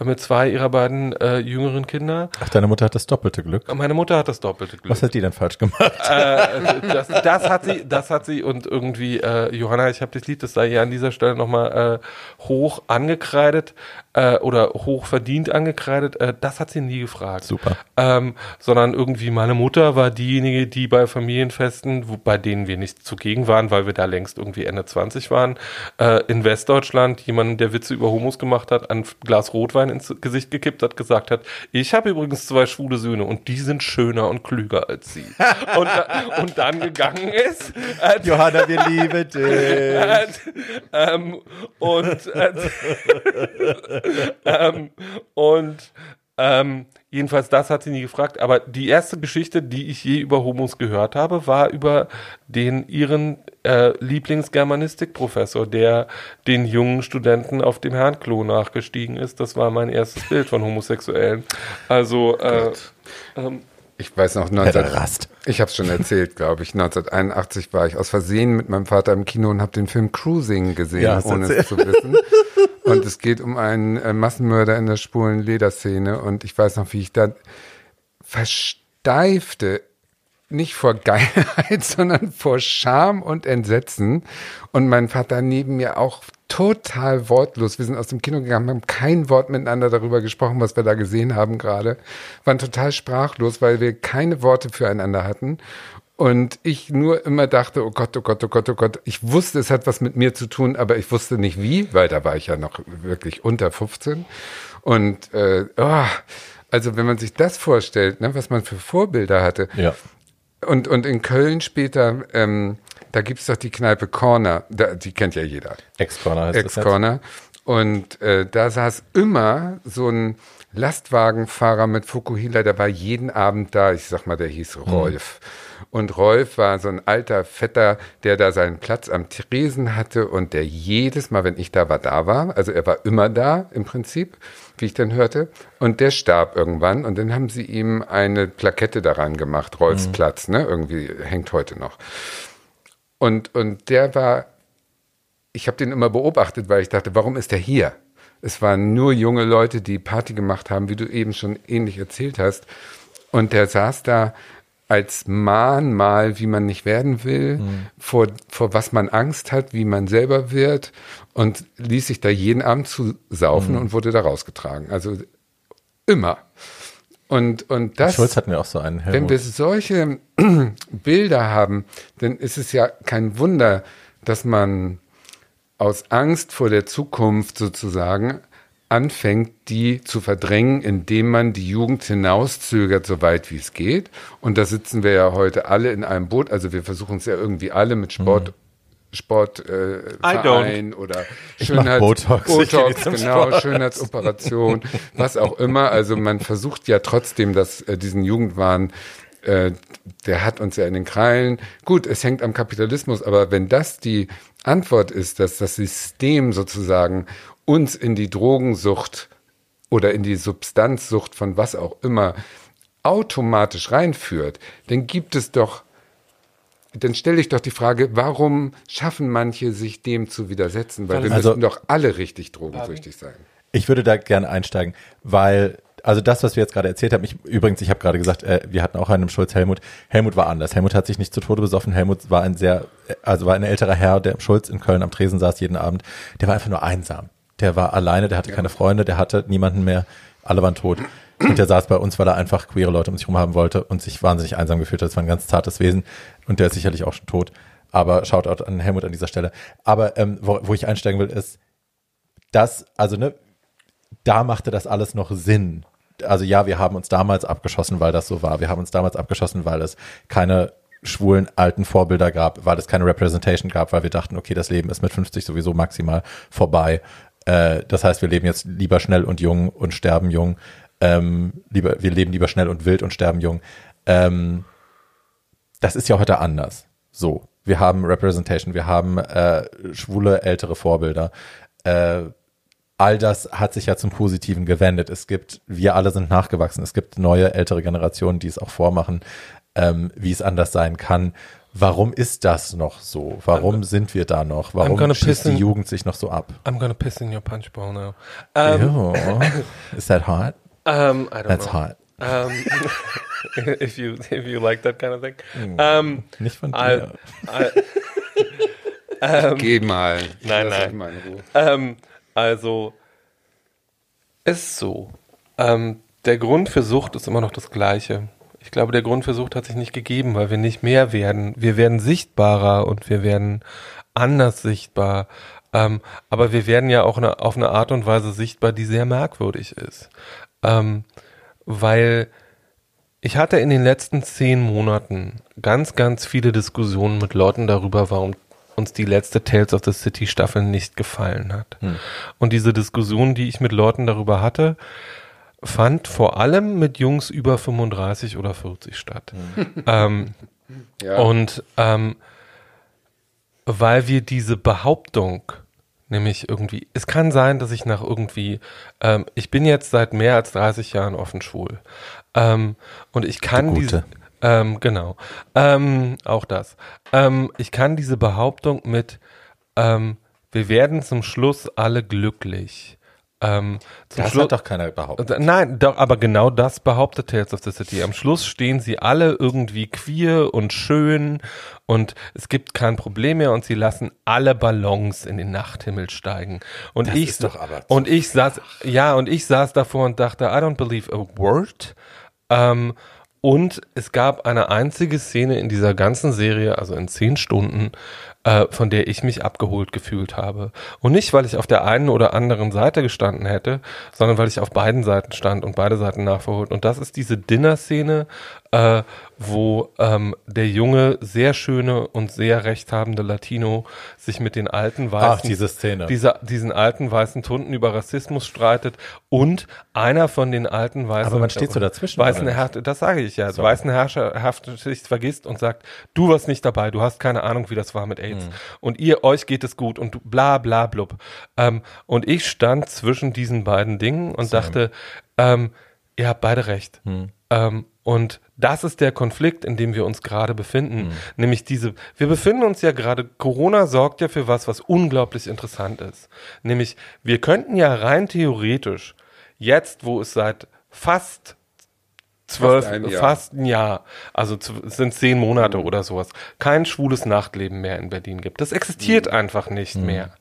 C: mit zwei ihrer beiden äh, jüngeren Kinder.
A: Ach, deine Mutter hat das doppelte Glück.
C: Meine Mutter hat das doppelte Glück.
A: Was hat die denn falsch gemacht?
C: Äh, das, das hat sie, das hat sie und irgendwie, äh, Johanna, ich habe das Lied, das sei hier an dieser Stelle nochmal äh, hoch angekreidet äh, oder hoch verdient angekreidet, äh, das hat sie nie gefragt.
A: Super.
C: Ähm, sondern irgendwie meine Mutter war diejenige, die bei Familienfesten, wo, bei denen wir nicht zugegen waren, weil wir da längst irgendwie Ende 20 waren, äh, in Westdeutschland jemanden, der Witze über Homos gemacht hat, ein Glas Rotwein ins Gesicht gekippt hat, gesagt hat, ich habe übrigens zwei schwule Söhne und die sind schöner und klüger als sie. und, da, und dann gegangen ist. Äh,
A: Johanna, wir lieben dich.
C: äh, ähm, und äh, ähm, und ähm, jedenfalls das hat sie nie gefragt. Aber die erste Geschichte, die ich je über Homos gehört habe, war über den ihren äh, Lieblingsgermanistikprofessor, der den jungen Studenten auf dem Herrenklo nachgestiegen ist. Das war mein erstes Bild von Homosexuellen. Also äh, ähm,
B: Ich weiß noch, 19,
A: Pederast.
B: ich habe es schon erzählt, glaube ich. 1981 war ich aus Versehen mit meinem Vater im Kino und habe den Film Cruising gesehen,
A: Ja,
B: ohne es zu wissen. Und es geht um einen äh, Massenmörder in der schwulen Lederszene. Und ich weiß noch, wie ich da versteifte nicht vor Geilheit, sondern vor Scham und Entsetzen. Und mein Vater neben mir auch total wortlos. Wir sind aus dem Kino gegangen, haben kein Wort miteinander darüber gesprochen, was wir da gesehen haben gerade. Waren total sprachlos, weil wir keine Worte füreinander hatten. Und ich nur immer dachte, oh Gott, oh Gott, oh Gott, oh Gott. Ich wusste, es hat was mit mir zu tun, aber ich wusste nicht wie, weil da war ich ja noch wirklich unter 15. Und äh, oh, also wenn man sich das vorstellt, ne, was man für Vorbilder hatte.
A: Ja.
B: Und, und in Köln später, ähm, da gibt's doch die Kneipe Corner, da, die kennt ja jeder.
A: Ex-Corner heißt.
B: Ex-Corner. Und äh, da saß immer so ein Lastwagenfahrer mit Fukuhila, der war jeden Abend da. Ich sag mal, der hieß Rolf. Und Rolf war so ein alter Vetter, der da seinen Platz am Tresen hatte und der jedes Mal, wenn ich da war, da war. Also er war immer da im Prinzip, wie ich dann hörte. Und der starb irgendwann und dann haben sie ihm eine Plakette daran gemacht, Rolfs Platz, ne? Irgendwie hängt heute noch. Und, und der war, ich habe den immer beobachtet, weil ich dachte, warum ist der hier? Es waren nur junge Leute, die Party gemacht haben, wie du eben schon ähnlich erzählt hast. Und der saß da als Mahnmal, wie man nicht werden will, vor, vor was man Angst hat, wie man selber wird und ließ sich da jeden Abend zu saufen und wurde da rausgetragen. Also immer. Und, und das.
A: Schulz hatten wir auch so einen.
B: Wenn
A: Helmut.
B: wir solche Bilder haben, dann ist es ja kein Wunder, dass man aus Angst vor der Zukunft sozusagen anfängt, die zu verdrängen, indem man die Jugend hinauszögert, so weit wie es geht. Und da sitzen wir ja heute alle in einem Boot. Also wir versuchen es ja irgendwie alle mit Sport. Sport äh, Verein oder
A: mach Botox.
B: Botox genau,
A: Sport.
B: Schönheitsoperation, was auch immer. Also man versucht ja trotzdem, dass äh, diesen Jugendwahn äh, der hat uns ja in den Krallen. Gut, es hängt am Kapitalismus, aber wenn das die Antwort ist, dass das System sozusagen uns in die Drogensucht oder in die Substanzsucht von was auch immer automatisch reinführt, dann gibt es doch, dann stelle ich doch die Frage, warum schaffen manche sich dem zu widersetzen? Weil wir
A: Also-
B: müssten doch alle richtig drogensüchtig sein.
A: Ich würde da gerne einsteigen, weil, also das, was wir jetzt gerade erzählt haben, ich, übrigens, ich habe gerade gesagt, äh, wir hatten auch einen im Schulz Helmut. Helmut war anders. Helmut hat sich nicht zu Tode besoffen. Helmut war ein sehr, also war ein älterer Herr, der im Schulz in Köln am Tresen saß jeden Abend. Der war einfach nur einsam. Der war alleine, der hatte keine Freunde, der hatte niemanden mehr. Alle waren tot. Und der saß bei uns, weil er einfach queere Leute um sich herum haben wollte und sich wahnsinnig einsam gefühlt hat. Das war ein ganz zartes Wesen. Und der ist sicherlich auch schon tot. Aber Shoutout an Helmut an dieser Stelle. Aber ähm, wo, wo ich einsteigen will, ist, dass, also ne, da machte das alles noch Sinn. Also ja, wir haben uns damals abgeschossen, weil das so war. Wir haben uns damals abgeschossen, weil es keine schwulen alten Vorbilder gab, weil es keine Representation gab, weil wir dachten, okay, das Leben ist mit 50 sowieso maximal vorbei. Äh, das heißt, wir leben jetzt lieber schnell und jung und sterben jung. Ähm, lieber, wir leben lieber schnell und wild und sterben jung. Ähm, das ist ja heute anders. So, wir haben Representation, wir haben äh, schwule ältere Vorbilder. Äh, all das hat sich ja zum Positiven gewendet. Es gibt, wir alle sind nachgewachsen. Es gibt neue ältere Generationen, die es auch vormachen, ähm, wie es anders sein kann. Warum ist das noch so? Warum sind wir da noch? Warum schießt
C: piss
A: die
C: in-
A: Jugend sich noch so ab?
C: I'm gonna piss in your punch bowl now. Um,
A: Ew. Is that hot?
C: um, I don't
A: That's
C: know.
A: hot.
C: Um, if you if you like that kind of thing.
A: Hm.
C: Um,
A: Nicht von
C: I,
A: dir.
C: I,
B: Geh mal.
C: Nein,
B: Lass
C: nein. ähm, also ist so. Ähm, der Grund für Sucht ist immer noch das gleiche. Ich glaube, der Grund für Sucht hat sich nicht gegeben, weil wir nicht mehr werden. Wir werden sichtbarer und wir werden anders sichtbar. Ähm, aber wir werden ja auch eine, auf eine Art und Weise sichtbar, die sehr merkwürdig ist. Ähm, weil ich hatte in den letzten zehn Monaten ganz, ganz viele Diskussionen mit Leuten darüber, warum uns die letzte Tales of the City Staffel nicht gefallen hat. Und diese Diskussion, die ich mit Leuten darüber hatte, fand vor allem mit Jungs über 35 oder 40 statt. Ähm,
B: Ja.
C: und ähm, weil wir diese Behauptung, nämlich irgendwie, es kann sein, dass ich nach irgendwie, ähm, ich bin jetzt seit mehr als 30 Jahren offen schwul. Ähm, und ich kann
A: Gute.
C: diese, ähm, genau, ähm, auch das. Ähm, ich kann diese Behauptung mit, ähm, wir werden zum Schluss alle glücklich, Ähm,
A: Das
C: Schluss-
A: hat doch keiner behauptet.
C: Äh, Nein, doch, aber genau das behauptet Tales of the City. Am Schluss stehen sie alle irgendwie queer und schön und es gibt kein Problem mehr und sie lassen alle Ballons in den Nachthimmel steigen. Und
A: Das
C: ich
A: ist doch aber zu
C: und ich saß ja und ich saß davor und dachte, I don't believe a word. Ähm, und es gab eine einzige Szene in dieser ganzen Serie, also in zehn Stunden, äh, von der ich mich abgeholt gefühlt habe. Und nicht, weil ich auf der einen oder anderen Seite gestanden hätte, sondern weil ich auf beiden Seiten stand und beide Seiten nachverholt. Und das ist diese Dinner-Szene, äh, wo ähm, der junge, sehr schöne und sehr rechthabende Latino sich mit den alten weißen
A: Ach, diese Szene.
C: dieser, diesen alten weißen Tunden über Rassismus streitet und einer von den alten weißen
A: Aber man steht so dazwischen,
C: weißen? Herr, das sage ich ja,
A: So.
C: weißen Herrschaft sich vergisst und sagt, du warst nicht dabei, du hast keine Ahnung, wie das war mit AIDS
A: Mhm.
C: und ihr euch geht es gut und du- bla bla blub. Ähm, und ich stand zwischen diesen beiden Dingen und dachte, ähm, ihr habt beide recht.
A: Mhm.
C: Ähm, und das ist der Konflikt, in dem wir uns gerade befinden.
A: Mhm.
C: Nämlich diese, wir befinden uns ja gerade, Corona sorgt ja für was, was unglaublich interessant ist. Nämlich, wir könnten ja rein theoretisch, jetzt, wo es seit fast zwölf,
B: Fast ein Jahr.
C: fast ein Jahr, also sind zehn Monate oder sowas, kein schwules Nachtleben mehr in Berlin gibt. Das existiert einfach nicht mehr.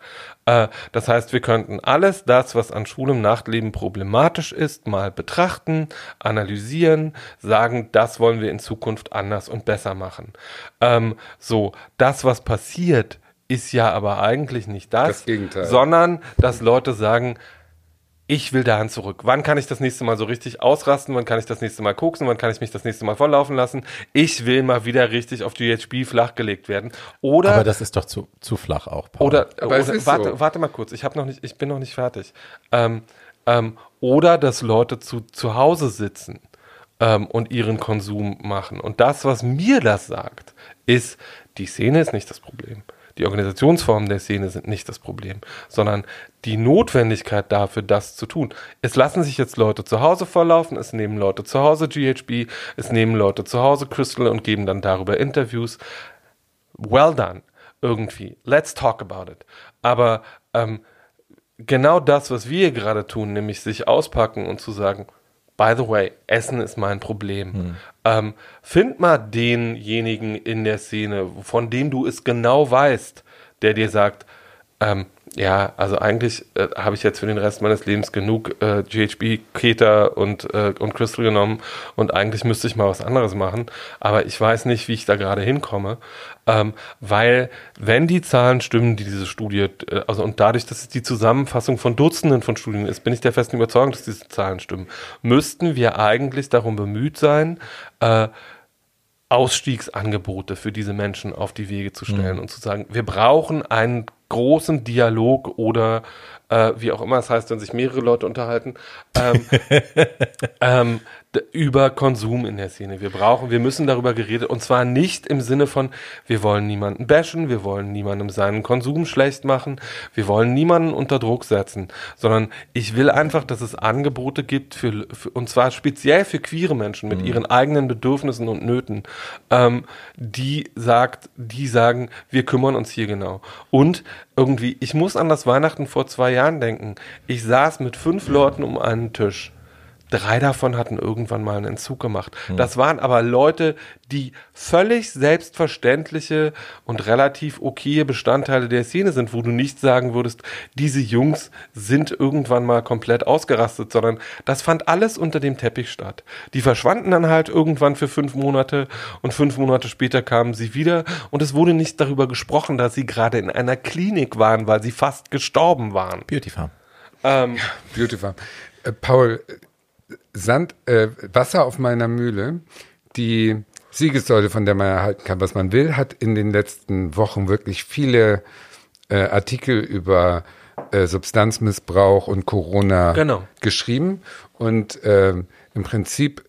C: Äh, das heißt, wir könnten alles das, was an schwulem Nachtleben problematisch ist, mal betrachten, analysieren, sagen, das wollen wir in Zukunft anders und besser machen. Ähm, so, das, was passiert, ist ja aber eigentlich nicht das,
B: Das Gegenteil.
C: sondern dass Leute sagen, ich will dahin zurück. Wann kann ich das nächste Mal so richtig ausrasten? Wann kann ich das nächste Mal koksen? Wann kann ich mich das nächste Mal volllaufen lassen? Ich will mal wieder richtig auf GHB flachgelegt werden. Oder
A: Aber das ist doch zu, zu flach auch, Paul.
C: oder,
B: Aber
C: oder
B: es ist
C: warte,
B: so.
C: warte mal kurz, ich habe noch nicht, ich bin noch nicht fertig. Ähm, ähm, oder dass Leute zu, zu Hause sitzen ähm, und ihren Konsum machen. Und das, was mir das sagt, ist, die Szene ist nicht das Problem. Die Organisationsformen der Szene sind nicht das Problem, sondern die Notwendigkeit dafür, das zu tun. Es lassen sich jetzt Leute zu Hause vorlaufen, es nehmen Leute zu Hause GHB, es nehmen Leute zu Hause Crystal und geben dann darüber Interviews well done, irgendwie. Let's talk about it. Aber ähm, genau das, was wir gerade tun, nämlich sich auspacken und zu sagen, by the way, Essen ist mein Problem. Ähm, find mal denjenigen in der Szene, von dem du es genau weißt, der dir sagt, ähm, ja, also eigentlich äh, habe ich jetzt für den Rest meines Lebens genug äh, GHB, Keter und, äh, und Crystal genommen und eigentlich müsste ich mal was anderes machen, aber ich weiß nicht, wie ich da gerade hinkomme, ähm, weil wenn die Zahlen stimmen, die diese Studie, äh, also und dadurch, dass es die Zusammenfassung von Dutzenden von Studien ist, bin ich der festen Überzeugung, dass diese Zahlen stimmen, müssten wir eigentlich darum bemüht sein, äh, Ausstiegsangebote für diese Menschen auf die Wege zu stellen und zu sagen, wir brauchen einen großen Dialog oder äh, wie auch immer es heißt, wenn sich mehrere Leute unterhalten, ähm, ähm, über Konsum in der Szene. Wir brauchen, wir müssen darüber geredet und zwar nicht im Sinne von, wir wollen niemanden bashen, wir wollen niemandem seinen Konsum schlecht machen, wir wollen niemanden unter Druck setzen, sondern ich will einfach, dass es Angebote gibt für, für und zwar speziell für queere Menschen mit ihren eigenen Bedürfnissen und Nöten, ähm, die sagt, die sagen, wir kümmern uns hier genau. Und irgendwie, ich muss an das Weihnachten vor zwei Jahren denken. Ich saß mit fünf Leuten um einen Tisch. Drei davon hatten irgendwann mal einen Entzug gemacht. Das waren aber Leute, die völlig selbstverständliche und relativ okaye Bestandteile der Szene sind, wo du nicht sagen würdest, diese Jungs sind irgendwann mal komplett ausgerastet, sondern das fand alles unter dem Teppich statt. Die verschwanden dann halt irgendwann für fünf Monate und fünf Monate später kamen sie wieder und es wurde nicht darüber gesprochen, dass sie gerade in einer Klinik waren, weil sie fast gestorben waren.
A: Beauty Farm.
C: Ähm,
B: Beautiful. Äh, Paul, Sand, äh, Wasser auf meiner Mühle, die Siegessäule, von der man erhalten kann, was man will, hat in den letzten Wochen wirklich viele äh, Artikel über äh, Substanzmissbrauch und Corona
C: Genau.
B: geschrieben. Und äh, im Prinzip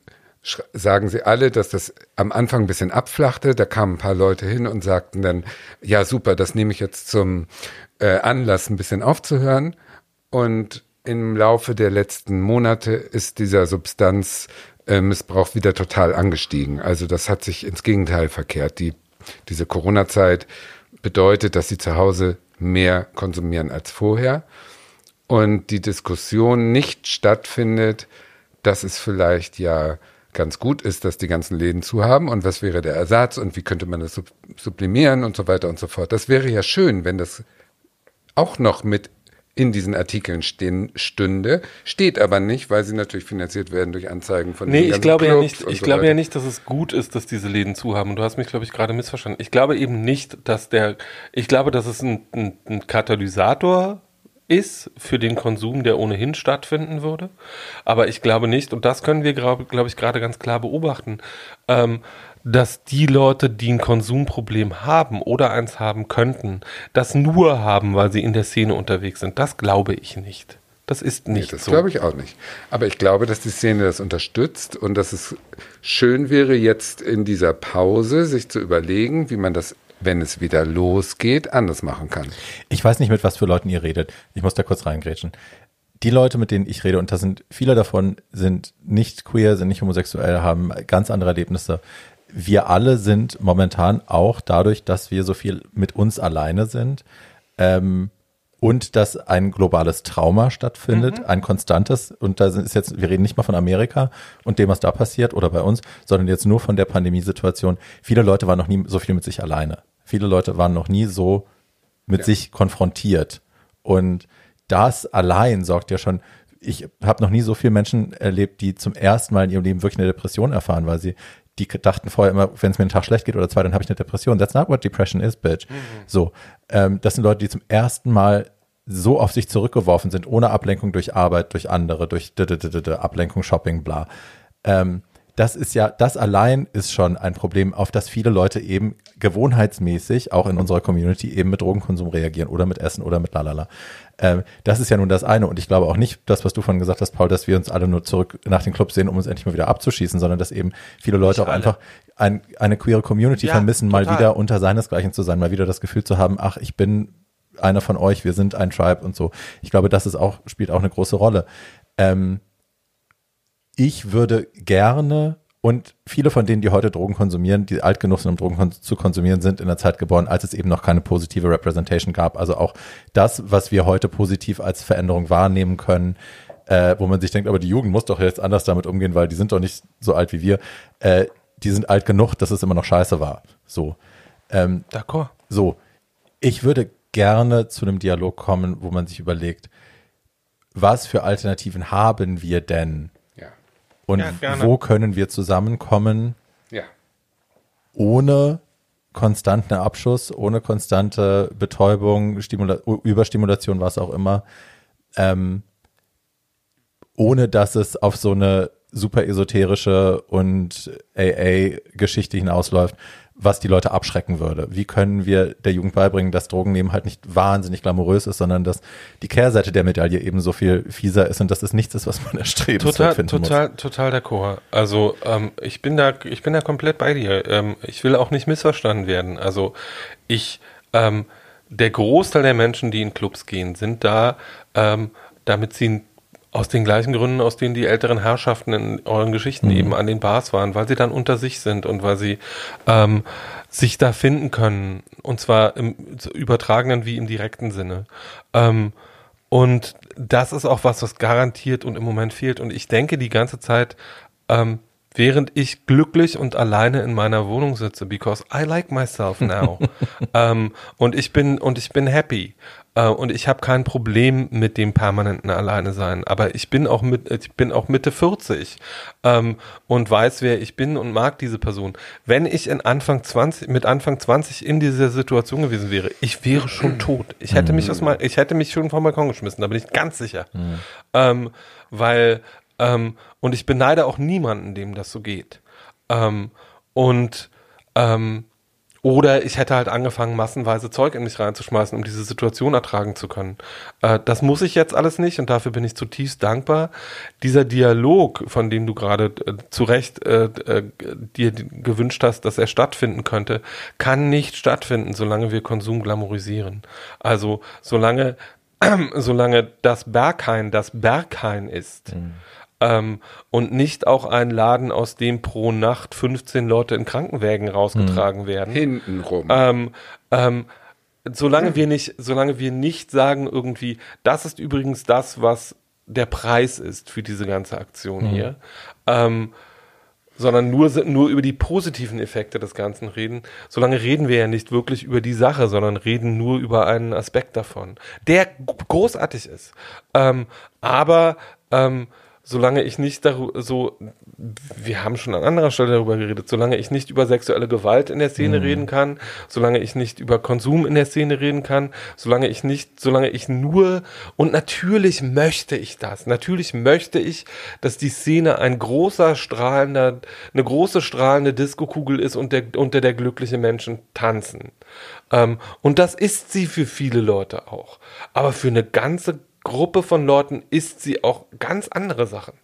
B: sagen sie alle, dass das am Anfang ein bisschen abflachte. Da kamen ein paar Leute hin und sagten dann, ja super, das nehme ich jetzt zum äh, Anlass, ein bisschen aufzuhören. Und im Laufe der letzten Monate ist dieser Substanzmissbrauch wieder total angestiegen. Also das hat sich ins Gegenteil verkehrt. Die, diese Corona-Zeit bedeutet, dass sie zu Hause mehr konsumieren als vorher. und die Diskussion nicht stattfindet, dass es vielleicht ja ganz gut ist, dass die ganzen Läden zu haben und was wäre der Ersatz und wie könnte man das sublimieren und so weiter und so fort. Das wäre ja schön, wenn das auch noch mit in diesen Artikeln stehen, stünde, steht aber nicht, weil sie natürlich finanziert werden durch Anzeigen von
C: Nee, ich glaube Clubs ja nicht, ich so glaube ja nicht, dass es gut ist, dass diese Läden zu haben. Du hast mich, glaube ich, gerade missverstanden. Ich glaube eben nicht, dass der, ich glaube, dass es ein, ein, ein Katalysator ist für den Konsum, der ohnehin stattfinden würde. Aber ich glaube nicht, und das können wir, glaube glaub ich, gerade ganz klar beobachten, ähm, dass die Leute, die ein Konsumproblem haben oder eins haben könnten, das nur haben, weil sie in der Szene unterwegs sind. Das glaube ich nicht. Das ist nicht nee,
B: das
C: so.
B: Das glaube ich auch nicht. Aber ich glaube, dass die Szene das unterstützt und dass es schön wäre, jetzt in dieser Pause sich zu überlegen, wie man das wenn es wieder losgeht, anders machen kann.
A: Ich weiß nicht, mit was für Leuten ihr redet. Ich muss da kurz reingrätschen. Die Leute, mit denen ich rede, und da sind viele davon, sind nicht queer, sind nicht homosexuell, haben ganz andere Erlebnisse. Wir alle sind momentan auch dadurch, dass wir so viel mit uns alleine sind, ähm, und dass ein globales Trauma stattfindet, mhm. ein konstantes, und da ist jetzt, wir reden nicht mal von Amerika und dem, was da passiert oder bei uns, sondern jetzt nur von der Pandemiesituation. Viele Leute waren noch nie so viel mit sich alleine. Viele Leute waren noch nie so mit ja. sich konfrontiert. Und das allein sorgt ja schon, ich habe noch nie so viele Menschen erlebt, die zum ersten Mal in ihrem Leben wirklich eine Depression erfahren, weil sie die dachten vorher immer, wenn es mir einen Tag schlecht geht oder zwei, dann habe ich eine Depression. That's not what depression is, bitch. Mhm. So, ähm, das sind Leute, die zum ersten Mal so auf sich zurückgeworfen sind, ohne Ablenkung durch Arbeit, durch andere, durch Ablenkung, Shopping, bla. Ähm, das ist ja, das allein ist schon ein Problem, auf das viele Leute eben gewohnheitsmäßig, auch in unserer Community, eben mit Drogenkonsum reagieren oder mit Essen oder mit lalala. Ähm, das ist ja nun das eine. Und ich glaube auch nicht, das, was du vorhin gesagt hast, Paul, dass wir uns alle nur zurück nach den Clubs sehen, um uns endlich mal wieder abzuschießen, sondern dass eben viele Leute auch einfach ein, eine queere Community ja, vermissen, total. mal wieder unter seinesgleichen zu sein, mal wieder das Gefühl zu haben, ach, ich bin einer von euch, wir sind ein Tribe und so. Ich glaube, das ist auch, spielt auch eine große Rolle. Ähm, ich würde gerne und viele von denen, die heute Drogen konsumieren, die alt genug sind, um Drogen zu konsumieren, sind in der Zeit geboren, als es eben noch keine positive Representation gab. Also auch das, was wir heute positiv als Veränderung wahrnehmen können, äh, wo man sich denkt, aber die Jugend muss doch jetzt anders damit umgehen, weil die sind doch nicht so alt wie wir. Äh, die sind alt genug, dass es immer noch scheiße war. So. Ähm, D'accord. So. Ich würde gerne zu einem Dialog kommen, wo man sich überlegt, was für Alternativen haben wir denn? Und ja, wo können wir zusammenkommen?
B: Ja.
A: Ohne konstanten Abschuss, ohne konstante Betäubung, Stimula Überstimulation, was auch immer, ähm, ohne dass es auf so eine super esoterische und AA-Geschichte hinausläuft, was die Leute abschrecken würde. Wie können wir der Jugend beibringen, dass Drogennehmen halt nicht wahnsinnig glamourös ist, sondern dass die Kehrseite der Medaille eben so viel fieser ist und dass es nichts ist, was man erstrebt.
C: Total, total, muss. total d'accord. Also ähm, ich bin da, ich bin da komplett bei dir. Ähm, ich will auch nicht missverstanden werden. Also ich, ähm, der Großteil der Menschen, die in Clubs gehen, sind da, ähm, damit sie ein aus den gleichen Gründen, aus denen die älteren Herrschaften in euren Geschichten mhm. eben an den Bars waren, weil sie dann unter sich sind und weil sie ähm, sich da finden können. Und zwar im übertragenen wie im direkten Sinne. Ähm, und das ist auch was, was garantiert und im Moment fehlt. Und ich denke die ganze Zeit, ähm, während ich glücklich und alleine in meiner Wohnung sitze, because I like myself now. ähm, und ich bin und ich bin happy. Äh, und ich habe kein Problem mit dem permanenten Alleine sein. Aber ich bin auch mit, ich bin auch Mitte 40 ähm, und weiß, wer ich bin und mag diese Person. Wenn ich in Anfang 20, mit Anfang 20 in dieser Situation gewesen wäre, ich wäre schon tot. Ich hätte mich aus mal, ich hätte mich schon vom Balkon geschmissen, da bin ich ganz sicher. Mhm. Ähm, weil, ähm, und ich beneide auch niemanden, dem das so geht. Ähm, und ähm, oder ich hätte halt angefangen, massenweise Zeug in mich reinzuschmeißen, um diese Situation ertragen zu können. Äh, das muss ich jetzt alles nicht und dafür bin ich zutiefst dankbar. Dieser Dialog, von dem du gerade äh, zu Recht äh, äh, dir gewünscht hast, dass er stattfinden könnte, kann nicht stattfinden, solange wir Konsum glamourisieren. Also solange, solange das Berghain das Berghain ist. Mhm ähm, und nicht auch ein Laden, aus dem pro Nacht 15 Leute in Krankenwägen rausgetragen mhm. werden.
B: Hintenrum.
C: Ähm, ähm, solange wir nicht, solange wir nicht sagen irgendwie, das ist übrigens das, was der Preis ist für diese ganze Aktion
A: Mhm.
C: hier, ähm, sondern nur, nur über die positiven Effekte des Ganzen reden, solange reden wir ja nicht wirklich über die Sache, sondern reden nur über einen Aspekt davon, der großartig ist. Ähm, aber ähm, solange ich nicht darüber so, wir haben schon an anderer Stelle darüber geredet, solange ich nicht über sexuelle Gewalt in der Szene reden kann, solange ich nicht über Konsum in der Szene reden kann, solange ich nicht, solange ich nur, und natürlich möchte ich das, natürlich möchte ich, dass die Szene ein großer, strahlender, eine große, strahlende Diskokugel ist und der, unter der glückliche Menschen tanzen. Ähm, und das ist sie für viele Leute auch. Aber für eine ganze Gruppe von Leuten ist sie auch ganz andere Sachen.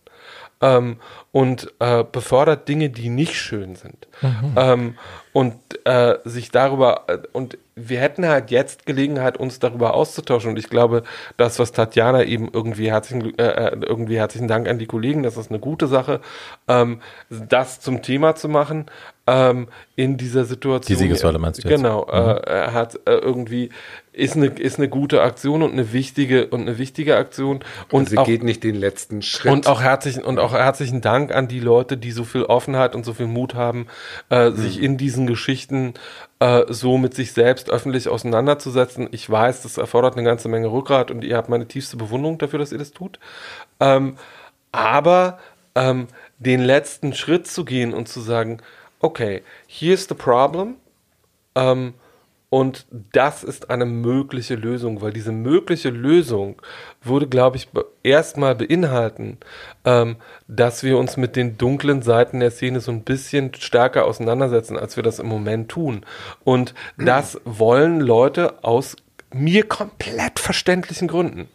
C: Ähm, und äh, befördert Dinge, die nicht schön sind. Ähm, und äh, sich darüber, äh, und wir hätten halt jetzt Gelegenheit, uns darüber auszutauschen. Und ich glaube, das, was Tatjana eben irgendwie herzlichen, äh, äh, irgendwie herzlichen Dank an die Kollegen, das ist eine gute Sache, ähm, das zum Thema zu machen ähm, in dieser Situation.
A: Die Siegessäule meinst du jetzt?
C: Genau, äh, er hat äh, irgendwie ist eine ist eine gute Aktion und eine wichtige und eine wichtige Aktion und
B: Und sie
C: auch,
B: geht nicht den letzten Schritt.
C: und auch herzlichen und auch herzlichen Dank an die Leute, die so viel Offenheit und so viel Mut haben, äh, sich in diesen Geschichten äh, so mit sich selbst öffentlich auseinanderzusetzen. Ich weiß, das erfordert eine ganze Menge Rückgrat und ihr habt meine tiefste Bewunderung dafür, dass ihr das tut. Ähm, aber ähm, den letzten Schritt zu gehen und zu sagen, okay, here's the problem. Ähm, und das ist eine mögliche Lösung, weil diese mögliche Lösung würde, glaube ich, erstmal beinhalten, ähm, dass wir uns mit den dunklen Seiten der Szene so ein bisschen stärker auseinandersetzen, als wir das im Moment tun. Und das wollen Leute aus mir komplett verständlichen Gründen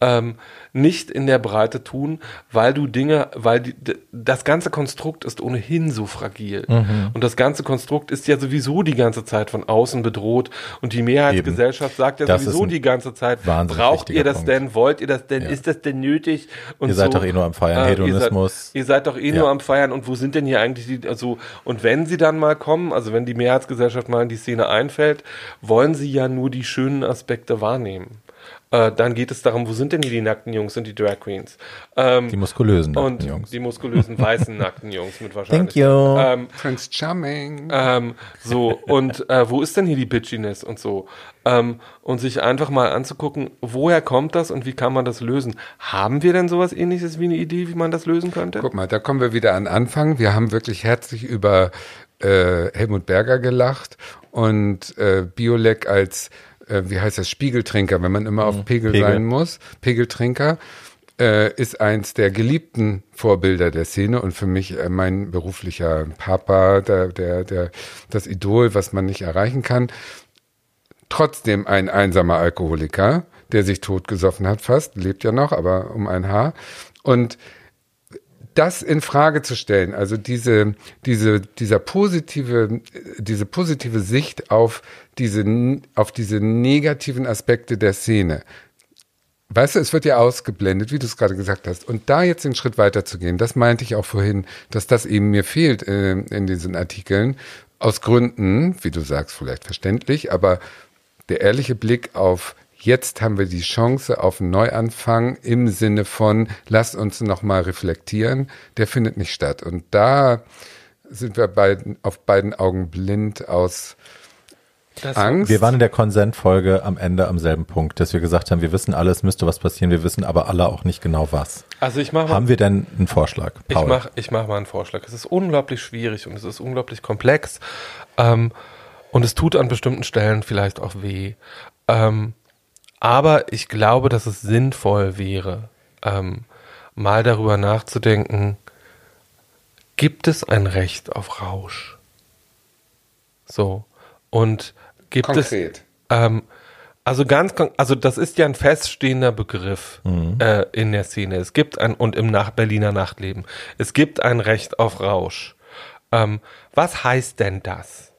C: ähm, nicht in der Breite tun, weil du Dinge, weil die, das ganze Konstrukt ist ohnehin so fragil.
A: Mhm.
C: Und das ganze Konstrukt ist ja sowieso die ganze Zeit von außen bedroht. Und die Mehrheitsgesellschaft sagt ja
A: Das
C: sowieso die ganze Zeit, braucht ihr das
A: Punkt.
C: denn, wollt ihr das denn,
A: Ja.
C: ist das denn nötig? Und
A: Ihr seid doch eh nur am Feiern,
C: Äh, ihr seid-
A: Hedonismus.
C: Ihr seid doch eh
A: Ja.
C: nur am Feiern und wo sind denn hier eigentlich die, also, und wenn sie dann mal kommen, also wenn die Mehrheitsgesellschaft mal in die Szene einfällt, wollen sie ja nur die schönen Aspekte wahrnehmen. Äh, dann geht es darum, wo sind denn hier die nackten Jungs und die Drag Queens? Ähm,
A: Die muskulösen nackten
C: und
A: Jungs.
C: die muskulösen weißen nackten Jungs mit wahrscheinlich.
A: Thank you.
C: Ähm,
B: Prince Charming.
C: ähm, so, und äh, wo ist denn hier die Bitchiness und so? Ähm, und sich einfach mal anzugucken, woher kommt das und wie kann man das lösen? Haben wir denn sowas ähnliches wie eine Idee, wie man das lösen könnte?
B: Guck mal, da kommen wir wieder an Anfang. Wir haben wirklich herzlich über äh, Helmut Berger gelacht und äh, Biolek als, äh, wie heißt das, Spiegeltrinker, wenn man immer auf Pegel,
A: Pegel.
B: sein muss. Pegeltrinker äh, ist eins der geliebten Vorbilder der Szene und für mich äh, mein beruflicher Papa, der, der, der, das Idol, was man nicht erreichen kann trotzdem ein einsamer Alkoholiker, der sich totgesoffen hat fast, lebt ja noch, aber um ein Haar. Und das in Frage zu stellen, also diese, diese, dieser positive, diese positive Sicht auf diese, auf diese negativen Aspekte der Szene. Weißt du, es wird ja ausgeblendet, wie du es gerade gesagt hast. Und da jetzt den Schritt weiter zu gehen, das meinte ich auch vorhin, dass das eben mir fehlt äh, in diesen Artikeln. Aus Gründen, wie du sagst, vielleicht verständlich, aber der ehrliche Blick auf jetzt haben wir die Chance auf einen Neuanfang im Sinne von lasst uns nochmal reflektieren, der findet nicht statt. Und da sind wir beiden, auf beiden Augen blind aus
C: Das-
B: Angst.
A: Wir waren in der Konsentfolge am Ende am selben Punkt, dass wir gesagt haben, wir wissen alles, müsste was passieren, wir wissen aber alle auch nicht genau was.
C: Also ich mache mal,
A: Haben wir denn einen Vorschlag?
C: ich mach, ich mach mal einen Vorschlag. Es ist unglaublich schwierig und es ist unglaublich komplex ähm, und es tut an bestimmten Stellen vielleicht auch weh. Ähm, aber ich glaube, dass es sinnvoll wäre, ähm, mal darüber nachzudenken, gibt es ein Recht auf Rausch? So. Und gibt
B: Konkret.
C: es. Ähm, also ganz, also das ist ja ein feststehender Begriff äh, in der Szene. Es gibt ein, und im Nach Berliner Nachtleben. Es gibt ein Recht auf Rausch. Ähm, was heißt denn das?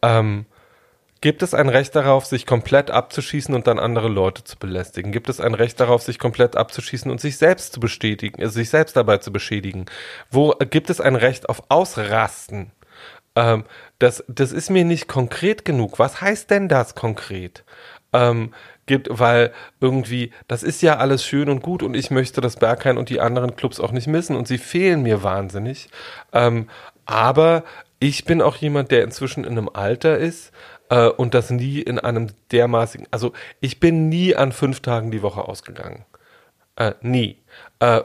C: Ähm, Gibt es ein Recht darauf, sich komplett abzuschießen und dann andere Leute zu belästigen? Gibt es ein Recht darauf, sich komplett abzuschießen und sich selbst zu bestätigen, äh, sich selbst dabei zu beschädigen? Wo äh, gibt es ein Recht auf Ausrasten? Ähm, das, das ist mir nicht konkret genug. Was heißt denn das konkret? Ähm, gibt, weil irgendwie, das ist ja alles schön und gut und ich möchte das Berghain und die anderen Clubs auch nicht missen und sie fehlen mir wahnsinnig. Ähm, aber ich bin auch jemand, der inzwischen in einem Alter ist äh, und das nie in einem dermaßigen, also ich bin nie an fünf Tagen die Woche ausgegangen. Äh, nie. Äh,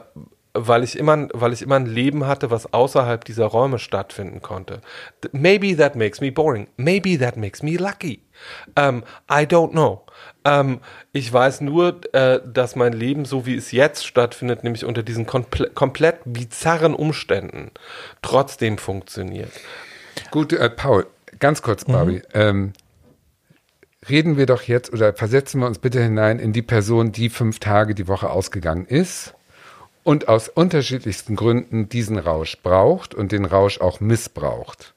C: weil ich immer, weil ich immer ein Leben hatte, was außerhalb dieser Räume stattfinden konnte. Maybe that makes me boring. Maybe that makes me lucky. Um, I don't know. Um, ich weiß nur, äh, dass mein Leben, so wie es jetzt stattfindet, nämlich unter diesen komple komplett bizarren Umständen, trotzdem funktioniert.
B: Gut, äh, Paul, ganz kurz, Barbie. Mhm. Ähm, reden wir doch jetzt oder versetzen wir uns bitte hinein in die Person, die fünf Tage die Woche ausgegangen ist und aus unterschiedlichsten Gründen diesen Rausch braucht und den Rausch auch missbraucht.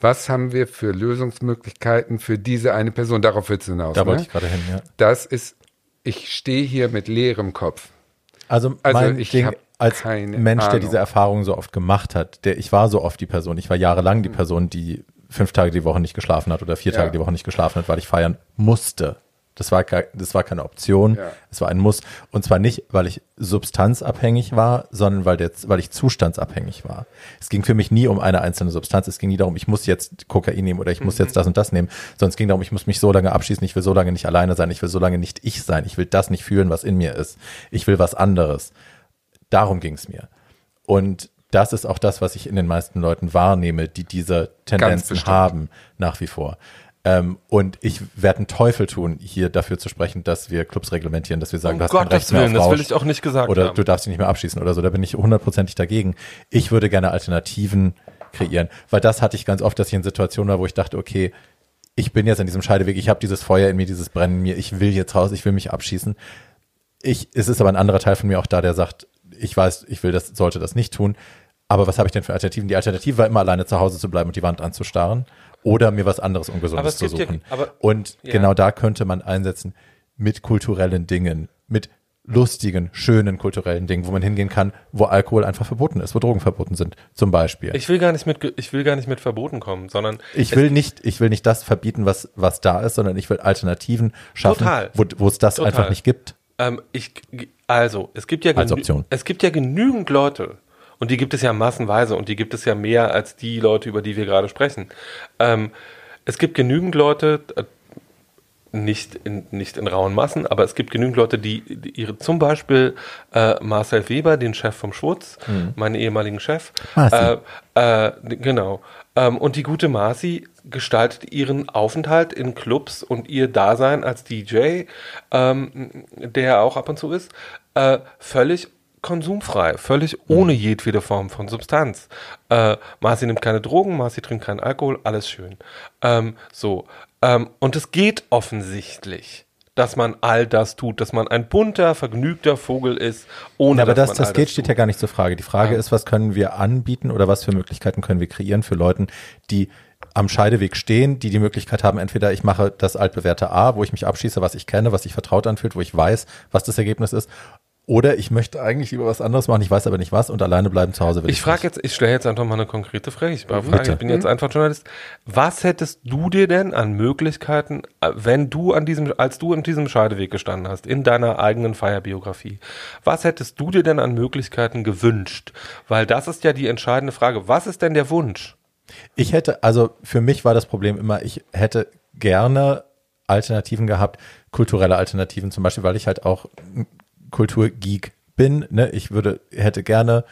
B: Was haben wir für Lösungsmöglichkeiten für diese eine Person? Darauf wird es hinaus.
A: Da ne? wollte ich gerade hin, ja.
B: Das ist, ich stehe hier mit leerem Kopf.
A: Also, also mein ich Ding als Mensch, Ahnung. der diese Erfahrung so oft gemacht hat, der, ich war so oft die Person, ich war jahrelang die hm. Person, die fünf Tage die Woche nicht geschlafen hat oder vier Tage ja. die Woche nicht geschlafen hat, weil ich feiern musste. Das war, das war keine Option, ja. es war ein Muss. Und zwar nicht, weil ich substanzabhängig war, sondern weil, der, weil ich zustandsabhängig war. Es ging für mich nie um eine einzelne Substanz. Es ging nie darum, ich muss jetzt Kokain nehmen oder ich muss mhm. jetzt das und das nehmen, sondern es ging darum, ich muss mich so lange abschießen, ich will so lange nicht alleine sein, ich will so lange nicht ich sein, ich will das nicht fühlen, was in mir ist. Ich will was anderes. Darum ging es mir. Und das ist auch das, was ich in den meisten Leuten wahrnehme, die diese Tendenzen haben, nach wie vor. Ähm, und ich werde einen Teufel tun, hier dafür zu sprechen, dass wir Clubs reglementieren, dass wir sagen, um du hast
C: Gottes kein Recht Willen, mehr auf Rausch, das will ich auch nicht gesagt
A: Oder
C: haben.
A: du darfst dich nicht mehr abschießen oder so. Da bin ich hundertprozentig dagegen. Ich würde gerne Alternativen kreieren, weil das hatte ich ganz oft, dass ich in Situationen war, wo ich dachte, okay, ich bin jetzt an diesem Scheideweg, ich habe dieses Feuer in mir, dieses Brennen in mir, ich will jetzt raus, ich will mich abschießen. Ich, es ist aber ein anderer Teil von mir auch da, der sagt, ich weiß, ich will das, sollte das nicht tun. Aber was habe ich denn für Alternativen? Die Alternative war immer alleine zu Hause zu bleiben und die Wand anzustarren oder mir was anderes Ungesundes zu suchen. Ja, aber, und ja. genau da könnte man einsetzen mit kulturellen Dingen, mit lustigen, schönen kulturellen Dingen, wo man hingehen kann, wo Alkohol einfach verboten ist, wo Drogen verboten sind, zum Beispiel.
C: Ich will gar nicht mit, ich will gar nicht mit Verboten kommen, sondern
A: ich will nicht, ich will nicht das verbieten, was was da ist, sondern ich will Alternativen schaffen, total, wo, wo es das total. einfach nicht gibt.
C: Ähm, ich, also es gibt ja
A: Als Option.
C: es gibt ja genügend Leute, und die gibt es ja massenweise und die gibt es ja mehr als die Leute, über die wir gerade sprechen. Ähm, es gibt genügend Leute, äh, nicht in, nicht in rauen Massen, aber es gibt genügend Leute, die, die ihre, zum Beispiel äh, Marcel Weber, den Chef vom Schwutz, mhm. meinen ehemaligen Chef, äh, äh, genau. Ähm, und die gute Marci gestaltet ihren Aufenthalt in Clubs und ihr Dasein als DJ, ähm, der auch ab und zu ist, äh, völlig konsumfrei, völlig ohne jedwede Form von Substanz. Äh, Marci nimmt keine Drogen, Marci trinkt keinen Alkohol, alles schön. Ähm, so. Ähm, und es geht offensichtlich dass man all das tut, dass man ein bunter, vergnügter Vogel ist, ohne
A: ja, aber
C: dass
A: das, das geht, das steht ja gar nicht zur Frage. Die Frage ja. ist, was können wir anbieten oder was für Möglichkeiten können wir kreieren für Leute, die am Scheideweg stehen, die die Möglichkeit haben, entweder ich mache das altbewährte A, wo ich mich abschieße, was ich kenne, was sich vertraut anfühlt, wo ich weiß, was das Ergebnis ist, oder ich möchte eigentlich lieber was anderes machen, ich weiß aber nicht was und alleine bleiben zu Hause will
C: ich. Ich frage jetzt, ich stelle jetzt einfach mal eine konkrete Frage. Ich, frage, ich bin jetzt einfach Journalist. Was hättest du dir denn an Möglichkeiten, wenn du an diesem, als du in diesem Scheideweg gestanden hast, in deiner eigenen Feierbiografie, was hättest du dir denn an Möglichkeiten gewünscht? Weil das ist ja die entscheidende Frage. Was ist denn der Wunsch?
A: Ich hätte, also für mich war das Problem immer, ich hätte gerne Alternativen gehabt, kulturelle Alternativen zum Beispiel, weil ich halt auch Kulturgeek bin. Ne? Ich würde, hätte gerne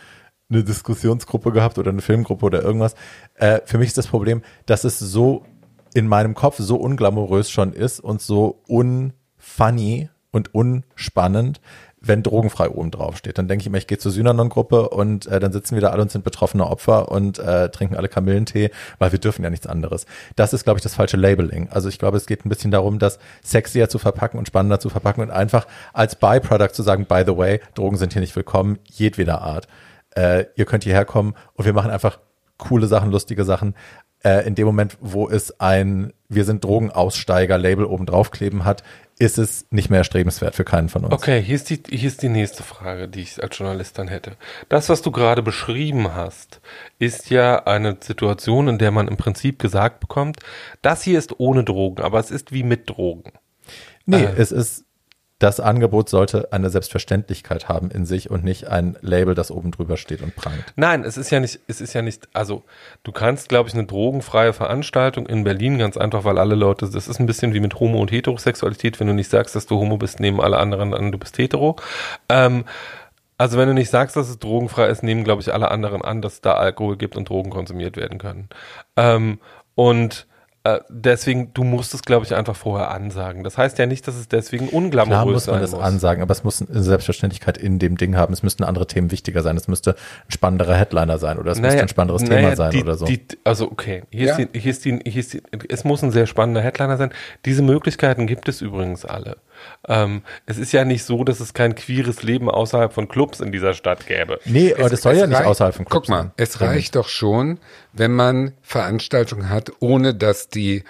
A: eine Diskussionsgruppe gehabt oder eine Filmgruppe oder irgendwas. Äh, für mich ist das Problem, dass es so in meinem Kopf so unglamourös schon ist und so unfunny und unspannend, wenn drogenfrei oben drauf steht. Dann denke ich immer, ich gehe zur Synanon-Gruppe und äh, dann sitzen wir da alle und sind betroffene Opfer und äh, trinken alle Kamillentee, weil wir dürfen ja nichts anderes. Das ist, glaube ich, das falsche Labeling. Also ich glaube, es geht ein bisschen darum, das sexier zu verpacken und spannender zu verpacken und einfach als Byproduct zu sagen, by the way, Drogen sind hier nicht willkommen, jedweder Art. Äh, ihr könnt hierher kommen und wir machen einfach coole Sachen, lustige Sachen. äh, in dem Moment, wo es ein Wir sind Drogenaussteiger-Label oben draufkleben hat, ist es nicht mehr erstrebenswert für keinen von uns.
C: Okay, hier ist, die, hier ist die nächste Frage, die ich als Journalist dann hätte. Das, was du gerade beschrieben hast, ist ja eine Situation, in der man im Prinzip gesagt bekommt, das hier ist ohne Drogen, aber es ist wie mit Drogen.
A: Nee,
C: Äh.
A: es ist, das Angebot sollte eine Selbstverständlichkeit haben in sich und nicht ein Label, das oben drüber steht und prangt.
C: Nein, es ist ja nicht, es ist ja nicht, also du kannst, glaube ich, eine drogenfreie Veranstaltung in Berlin ganz einfach, weil alle Leute, das ist ein bisschen wie mit Homo- und Heterosexualität, wenn du nicht sagst, dass du Homo bist, nehmen alle anderen an, du bist hetero. Ähm, also wenn du nicht sagst, dass es drogenfrei ist, nehmen, glaube ich, alle anderen an, dass da Alkohol gibt und Drogen konsumiert werden können. Ähm, und äh, deswegen, du musst es, glaube ich, einfach vorher ansagen. Das heißt ja nicht, dass es deswegen unglamourös
A: Klar muss man das
C: muss.
A: ansagen, aber es muss eine Selbstverständlichkeit in dem Ding haben. Es müssten andere Themen wichtiger sein. Es müsste ein spannenderer Headliner sein oder es müsste ein spannenderes
C: naja,
A: Thema sein
C: die,
A: oder so.
C: Die, also okay, hier,
B: Ja.
C: ist die, hier, ist die, hier ist die, es muss ein sehr spannender Headliner sein. Diese Möglichkeiten gibt es übrigens alle. Ähm, es ist ja nicht so, dass es kein queeres Leben außerhalb von Clubs in dieser Stadt gäbe.
A: nee, aber das soll ja nicht außerhalb von Clubs
B: Guck mal, es reicht doch schon, wenn man Veranstaltungen hat, ohne dass die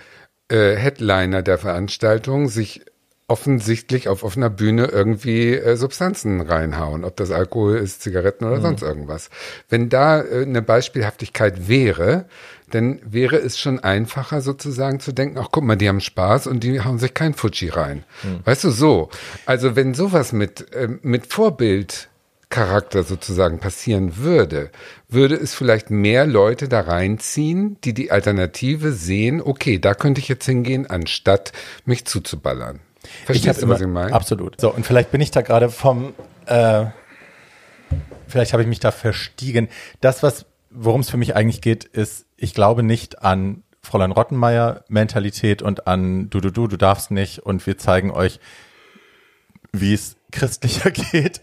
B: äh, Headliner der Veranstaltung sich offensichtlich auf offener Bühne irgendwie äh, Substanzen reinhauen, ob das Alkohol ist, Zigaretten oder sonst irgendwas. Wenn da äh, eine Beispielhaftigkeit wäre, dann wäre es schon einfacher sozusagen zu denken, ach guck mal, die haben Spaß und die hauen sich kein Fuji rein. Weißt du, so. Also wenn sowas mit, ähm, mit Vorbild Charakter sozusagen passieren würde, würde es vielleicht mehr Leute da reinziehen, die die Alternative sehen, okay, da könnte ich jetzt hingehen, anstatt mich zuzuballern. Verstehst du, was ich meine?
A: absolut. So, und vielleicht bin ich da gerade vom, äh, vielleicht habe ich mich da verstiegen. Das, was, worum es für mich eigentlich geht, ist, ich glaube nicht an Fräulein Rottenmeier Mentalität und an du, du, du, du darfst nicht und wir zeigen euch, wie es christlicher geht,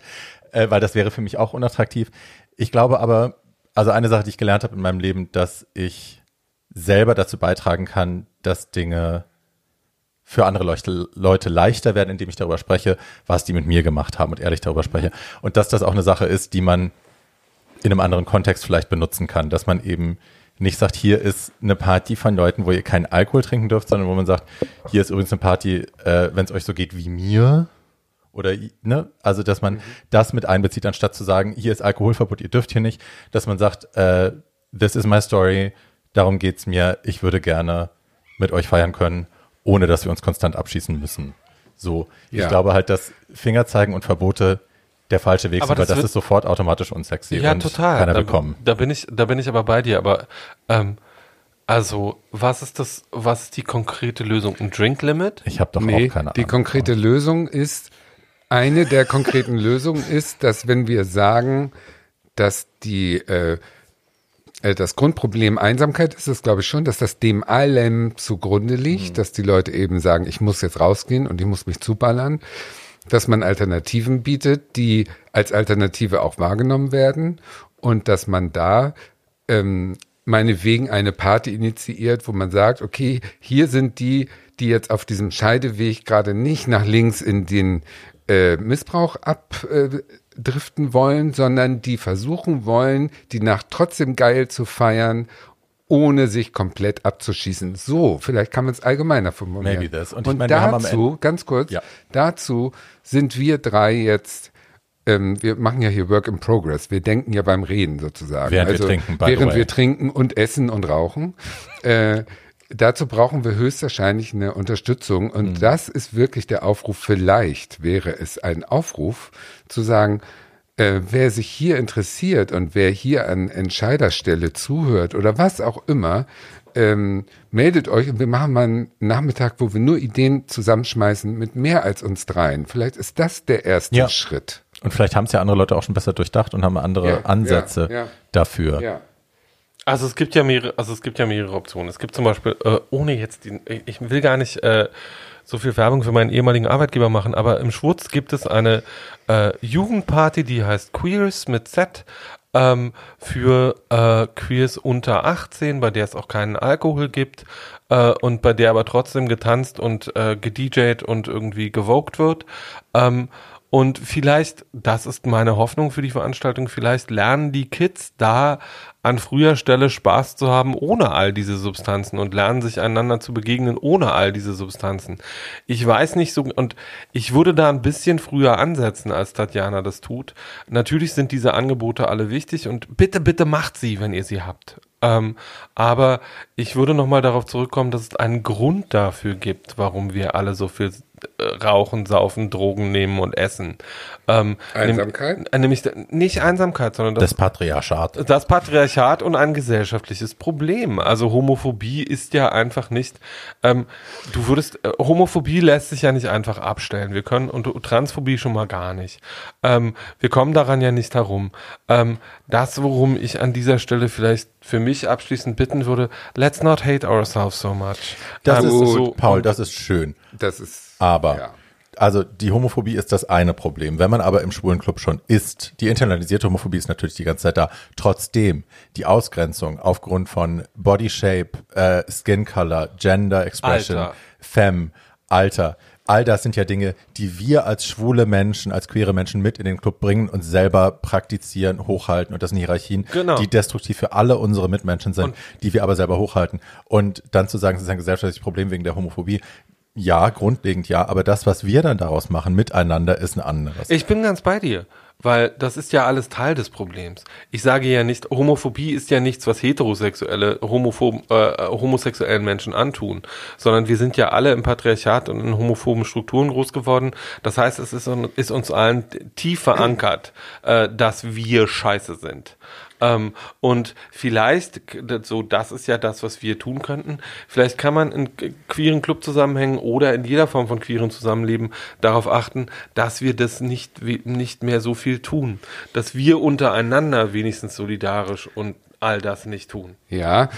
A: äh, weil das wäre für mich auch unattraktiv. Ich glaube aber, also eine Sache, die ich gelernt habe in meinem Leben, dass ich selber dazu beitragen kann, dass Dinge für andere Leute, Leute leichter werden, indem ich darüber spreche, was die mit mir gemacht haben und ehrlich darüber spreche. Und dass das auch eine Sache ist, die man in einem anderen Kontext vielleicht benutzen kann, dass man eben nicht sagt, hier ist eine Party von Leuten, wo ihr keinen Alkohol trinken dürft, sondern wo man sagt, hier ist übrigens eine Party, äh, wenn es euch so geht wie mir. Oder, ne, also, dass man das mit einbezieht, anstatt zu sagen, hier ist Alkoholverbot, ihr dürft hier nicht, dass man sagt, äh, this is my story, darum geht's mir, ich würde gerne mit euch feiern können, ohne dass wir uns konstant abschießen müssen. So, ich
B: Ja.
A: glaube halt, dass Fingerzeigen und Verbote der falsche Weg
C: Aber
A: sind, weil
C: das
A: ist sofort automatisch unsexy
C: Ja,
A: und
C: total.
A: keiner
C: da,
A: willkommen.
C: Da bin ich, da bin ich aber bei dir. Aber ähm, also, was ist das? Was ist die konkrete Lösung? Ein Drink Limit?
A: Ich habe doch
B: nee,
A: auch keine
B: die
A: Ahnung.
B: konkrete Lösung ist, eine der konkreten Lösungen ist, dass wenn wir sagen, dass die äh, äh, das Grundproblem Einsamkeit ist es, glaube ich, schon, dass das dem allem zugrunde liegt, dass die Leute eben sagen, ich muss jetzt rausgehen und ich muss mich zuballern, dass man Alternativen bietet, die als Alternative auch wahrgenommen werden und dass man da ähm, meinetwegen eine Party initiiert, wo man sagt, okay, hier sind die, die jetzt auf diesem Scheideweg gerade nicht nach links in den äh, Missbrauch abdriften wollen, sondern die versuchen wollen, die Nacht trotzdem geil zu feiern, ohne sich komplett abzuschießen. So, vielleicht kann man es allgemeiner formulieren.
A: Maybe this. Und
B: Und,
A: ich meine, wir
B: dazu, ganz kurz,
A: Ja.
B: dazu sind wir drei jetzt ähm, wir machen ja hier Work in Progress. Wir denken ja beim Reden sozusagen.
A: Während wir
B: also,
A: trinken, by the
B: Während wir trinken und essen und rauchen. äh, dazu brauchen wir höchstwahrscheinlich eine Unterstützung. Und
A: Mhm.
B: das ist wirklich der Aufruf. Vielleicht wäre es ein Aufruf zu sagen, äh, wer sich hier interessiert und wer hier an Entscheiderstelle zuhört oder was auch immer, ähm, meldet euch und wir machen mal einen Nachmittag, wo wir nur Ideen zusammenschmeißen mit mehr als uns dreien. Vielleicht ist das der erste
A: Ja.
B: Schritt.
A: Und vielleicht haben es ja andere Leute auch schon besser durchdacht und haben andere
B: Ja,
A: Ansätze
B: ja, ja.
A: dafür.
B: Ja.
C: Also es gibt ja mehrere, also es gibt ja mehrere Optionen. Es gibt zum Beispiel, äh, ohne jetzt die, ich will gar nicht äh, so viel Werbung für meinen ehemaligen Arbeitgeber machen, aber im Schwurz gibt es eine äh, Jugendparty, die heißt Queers mit Z ähm, für äh, Queers unter 18, bei der es auch keinen Alkohol gibt äh, und bei der aber trotzdem getanzt und äh, gedjed und irgendwie gewogt wird. Ähm, Und vielleicht, das ist meine Hoffnung für die Veranstaltung, vielleicht lernen die Kids da an früher Stelle Spaß zu haben ohne all diese Substanzen und lernen sich einander zu begegnen ohne all diese Substanzen. Ich weiß nicht so, und ich würde da ein bisschen früher ansetzen, als Tatjana das tut. Natürlich sind diese Angebote alle wichtig und bitte, bitte macht sie, wenn ihr sie habt. Ähm, aber ich würde nochmal darauf zurückkommen, dass es einen Grund dafür gibt, warum wir alle so viel rauchen, saufen, Drogen nehmen und essen.
B: Ähm, Einsamkeit?
C: Nehm, nämlich nicht Einsamkeit, sondern
A: das, das Patriarchat.
C: Das Patriarchat und ein gesellschaftliches Problem. Also Homophobie ist ja einfach nicht. Ähm, du würdest äh, Homophobie lässt sich ja nicht einfach abstellen. Wir können und Transphobie schon mal gar nicht. Ähm, wir kommen daran ja nicht herum. Ähm, das, worum ich an dieser Stelle vielleicht für mich abschließend bitten würde: Let's not hate ourselves so much.
A: Das ähm, ist so, Paul. Das ist schön.
B: Das ist
A: aber, ja. also die Homophobie ist das eine Problem. Wenn man aber im schwulen Club schon ist, die internalisierte Homophobie ist natürlich die ganze Zeit da. Trotzdem, die Ausgrenzung aufgrund von Body Shape, äh, Skin Color, Gender Expression, Alter. Femme, Alter, all das sind ja Dinge, die wir als schwule Menschen, als queere Menschen mit in den Club bringen und selber praktizieren, hochhalten. Und das sind Hierarchien, genau. die destruktiv für alle unsere Mitmenschen sind, und die wir aber selber hochhalten. Und dann zu sagen, es ist ein gesellschaftliches Problem wegen der Homophobie, ja, grundlegend ja, aber das, was wir dann daraus machen miteinander, ist ein anderes.
C: Ich bin ganz bei dir, weil das ist ja alles Teil des Problems. Ich sage ja nicht, Homophobie ist ja nichts, was heterosexuelle, homophoben, äh, homosexuellen Menschen antun, sondern wir sind ja alle im Patriarchat und in homophoben Strukturen groß geworden. Das heißt, es ist, ist uns allen tief verankert, äh, dass wir scheiße sind. Ähm, und vielleicht, so das ist ja das, was wir tun könnten, vielleicht kann man in queeren Clubzusammenhängen oder in jeder Form von queeren Zusammenleben darauf achten, dass wir das nicht, nicht mehr so viel tun. Dass wir untereinander wenigstens solidarisch und all das nicht tun.
B: Ja,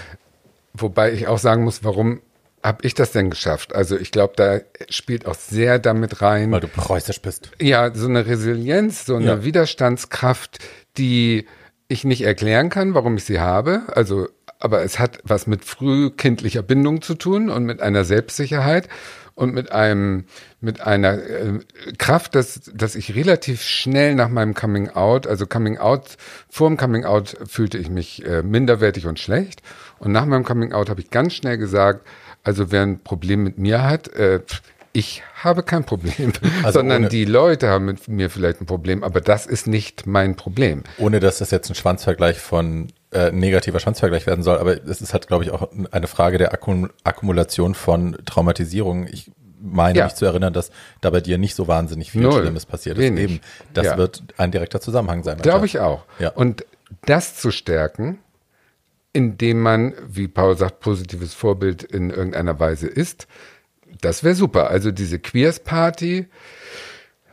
B: wobei ich auch sagen muss, warum habe ich das denn geschafft? Also ich glaube, da spielt auch sehr damit rein.
A: Weil du preußisch bist.
B: Ja, so eine Resilienz, so eine ja. Widerstandskraft, die ich nicht erklären kann, warum ich sie habe. Also, aber es hat was mit frühkindlicher Bindung zu tun und mit einer Selbstsicherheit und mit einem mit einer äh, Kraft, dass dass ich relativ schnell nach meinem Coming Out, also Coming Out vor dem Coming Out fühlte ich mich äh, minderwertig und schlecht und nach meinem Coming Out habe ich ganz schnell gesagt, also wer ein Problem mit mir hat, äh, ich habe kein Problem, also sondern ohne, die Leute haben mit mir vielleicht ein Problem, aber das ist nicht mein Problem.
A: Ohne dass das jetzt ein Schwanzvergleich von äh, negativer Schwanzvergleich werden soll, aber es ist halt, glaube ich, auch eine Frage der Akkum Akkumulation von Traumatisierung. Ich meine ja. mich zu erinnern, dass da bei dir nicht so wahnsinnig viel Null. Schlimmes passiert ist. Wenig. Eben, das ja. wird ein direkter Zusammenhang sein.
B: Glaube ich auch. Ja. Und das zu stärken, indem man, wie Paul sagt, positives Vorbild in irgendeiner Weise ist, das wäre super. Also diese Queers-Party.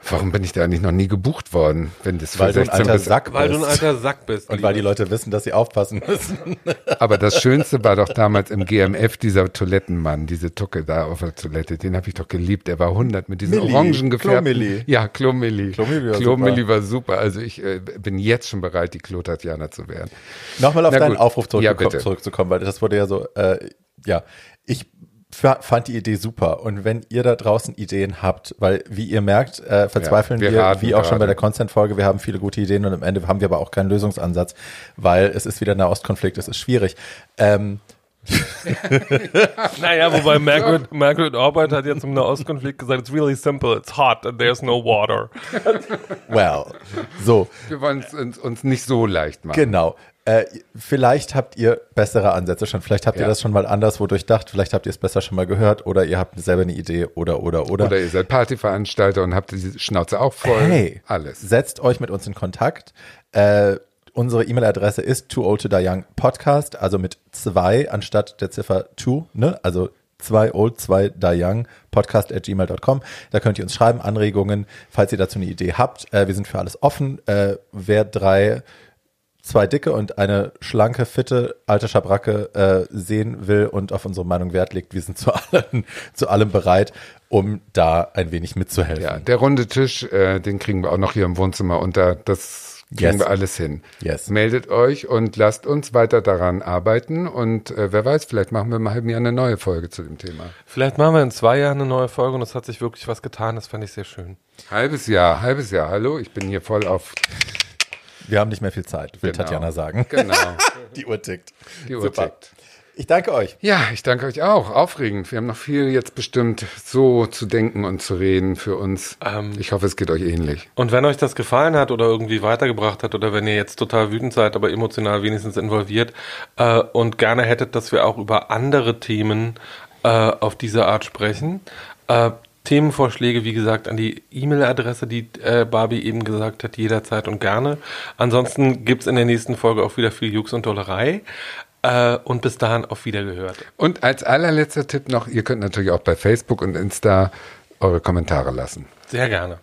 B: Warum bin ich da eigentlich noch nie gebucht worden, wenn das
A: weil du ein alter Sack bist.
C: Weil du ein alter Sack bist.
A: Und weil die Leute wissen, dass sie aufpassen müssen.
B: Aber das Schönste war doch damals im GMF dieser Toilettenmann, diese Tucke da auf der Toilette. Den habe ich doch geliebt. Er war 100 mit diesen Milli, orangen gefärbten. Klomilli. Ja, Klomilli. Klomilli war, Klomilli super. war super. Also ich äh, bin jetzt schon bereit, die Klo-Tatjana zu werden.
A: Nochmal auf Na deinen gut. Aufruf zurückzukommen, ja, zurückzukommen, weil das wurde ja so, äh, ja, ich fand die Idee super. Und wenn ihr da draußen Ideen habt, weil wie ihr merkt, äh, verzweifeln ja, wir, wir wie auch gerade. schon bei der Consent-Folge, wir haben viele gute Ideen und am Ende haben wir aber auch keinen Lösungsansatz, weil es ist wieder ein Nahostkonflikt, es ist schwierig. Ähm,
C: naja, wobei Margaret, Margaret Albert hat ja zum Nahostkonflikt gesagt, it's really simple, it's hot and there's no water.
A: Well, so.
B: Wir wollen es uns, uns nicht so leicht machen.
A: Genau. Äh, vielleicht habt ihr bessere Ansätze schon. Vielleicht habt ja. ihr das schon mal anderswo durchdacht. Vielleicht habt ihr es besser schon mal gehört oder ihr habt selber eine Idee oder, oder, oder.
B: Oder ihr seid Partyveranstalter und habt die Schnauze auch voll.
A: Hey, alles. Setzt euch mit uns in Kontakt. Äh, unsere E-Mail-Adresse ist too old to die young podcast, also mit zwei anstatt der Ziffer two, ne? Also zwei old, zwei die young podcast at gmail.com. Da könnt ihr uns schreiben, Anregungen, falls ihr dazu eine Idee habt. Äh, wir sind für alles offen. Äh, wer drei zwei dicke und eine schlanke, fitte alte Schabracke äh, sehen will und auf unsere Meinung Wert legt, wir sind zu allem, zu allem bereit, um da ein wenig mitzuhelfen. Ja,
B: der runde Tisch, äh, den kriegen wir auch noch hier im Wohnzimmer unter. Das Kriegen
A: Yes.
B: wir alles hin.
A: Yes.
B: Meldet euch und lasst uns weiter daran arbeiten. Und äh, wer weiß, vielleicht machen wir im halben Jahr eine neue Folge zu dem Thema.
C: Vielleicht machen wir in zwei Jahren eine neue Folge und es hat sich wirklich was getan. Das fand ich sehr schön.
B: Halbes Jahr, halbes Jahr. Hallo, ich bin hier voll auf.
A: Wir haben nicht mehr viel Zeit, will
B: Genau.
A: Tatjana sagen.
B: Genau,
A: Die Uhr tickt.
B: die Uhr
A: Super.
B: tickt.
A: Ich danke euch.
B: Ja, ich danke euch auch. Aufregend. Wir haben noch viel jetzt bestimmt so zu denken und zu reden für uns.
C: Ähm,
B: ich hoffe, es geht euch ähnlich.
C: Und wenn euch das gefallen hat oder irgendwie weitergebracht hat oder wenn ihr jetzt total wütend seid, aber emotional wenigstens involviert äh, und gerne hättet, dass wir auch über andere Themen äh, auf diese Art sprechen, äh, Themenvorschläge, wie gesagt, an die E-Mail-Adresse, die äh, Barbie eben gesagt hat, jederzeit und gerne. Ansonsten gibt's in der nächsten Folge auch wieder viel Jux und Dollerei. Äh, und bis dahin auf Wiedergehört.
B: Und als allerletzter Tipp noch, ihr könnt natürlich auch bei Facebook und Insta eure Kommentare lassen.
C: Sehr gerne.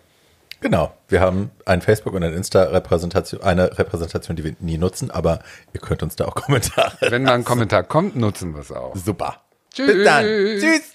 A: Genau. Wir haben ein Facebook und ein Insta-Repräsentation, eine Repräsentation, die wir nie nutzen, aber ihr könnt uns da auch Kommentare.
B: Wenn mal ein Kommentar kommt, nutzen wir es auch.
A: Super.
B: Tschüss.
A: Bis dann. Tschüss.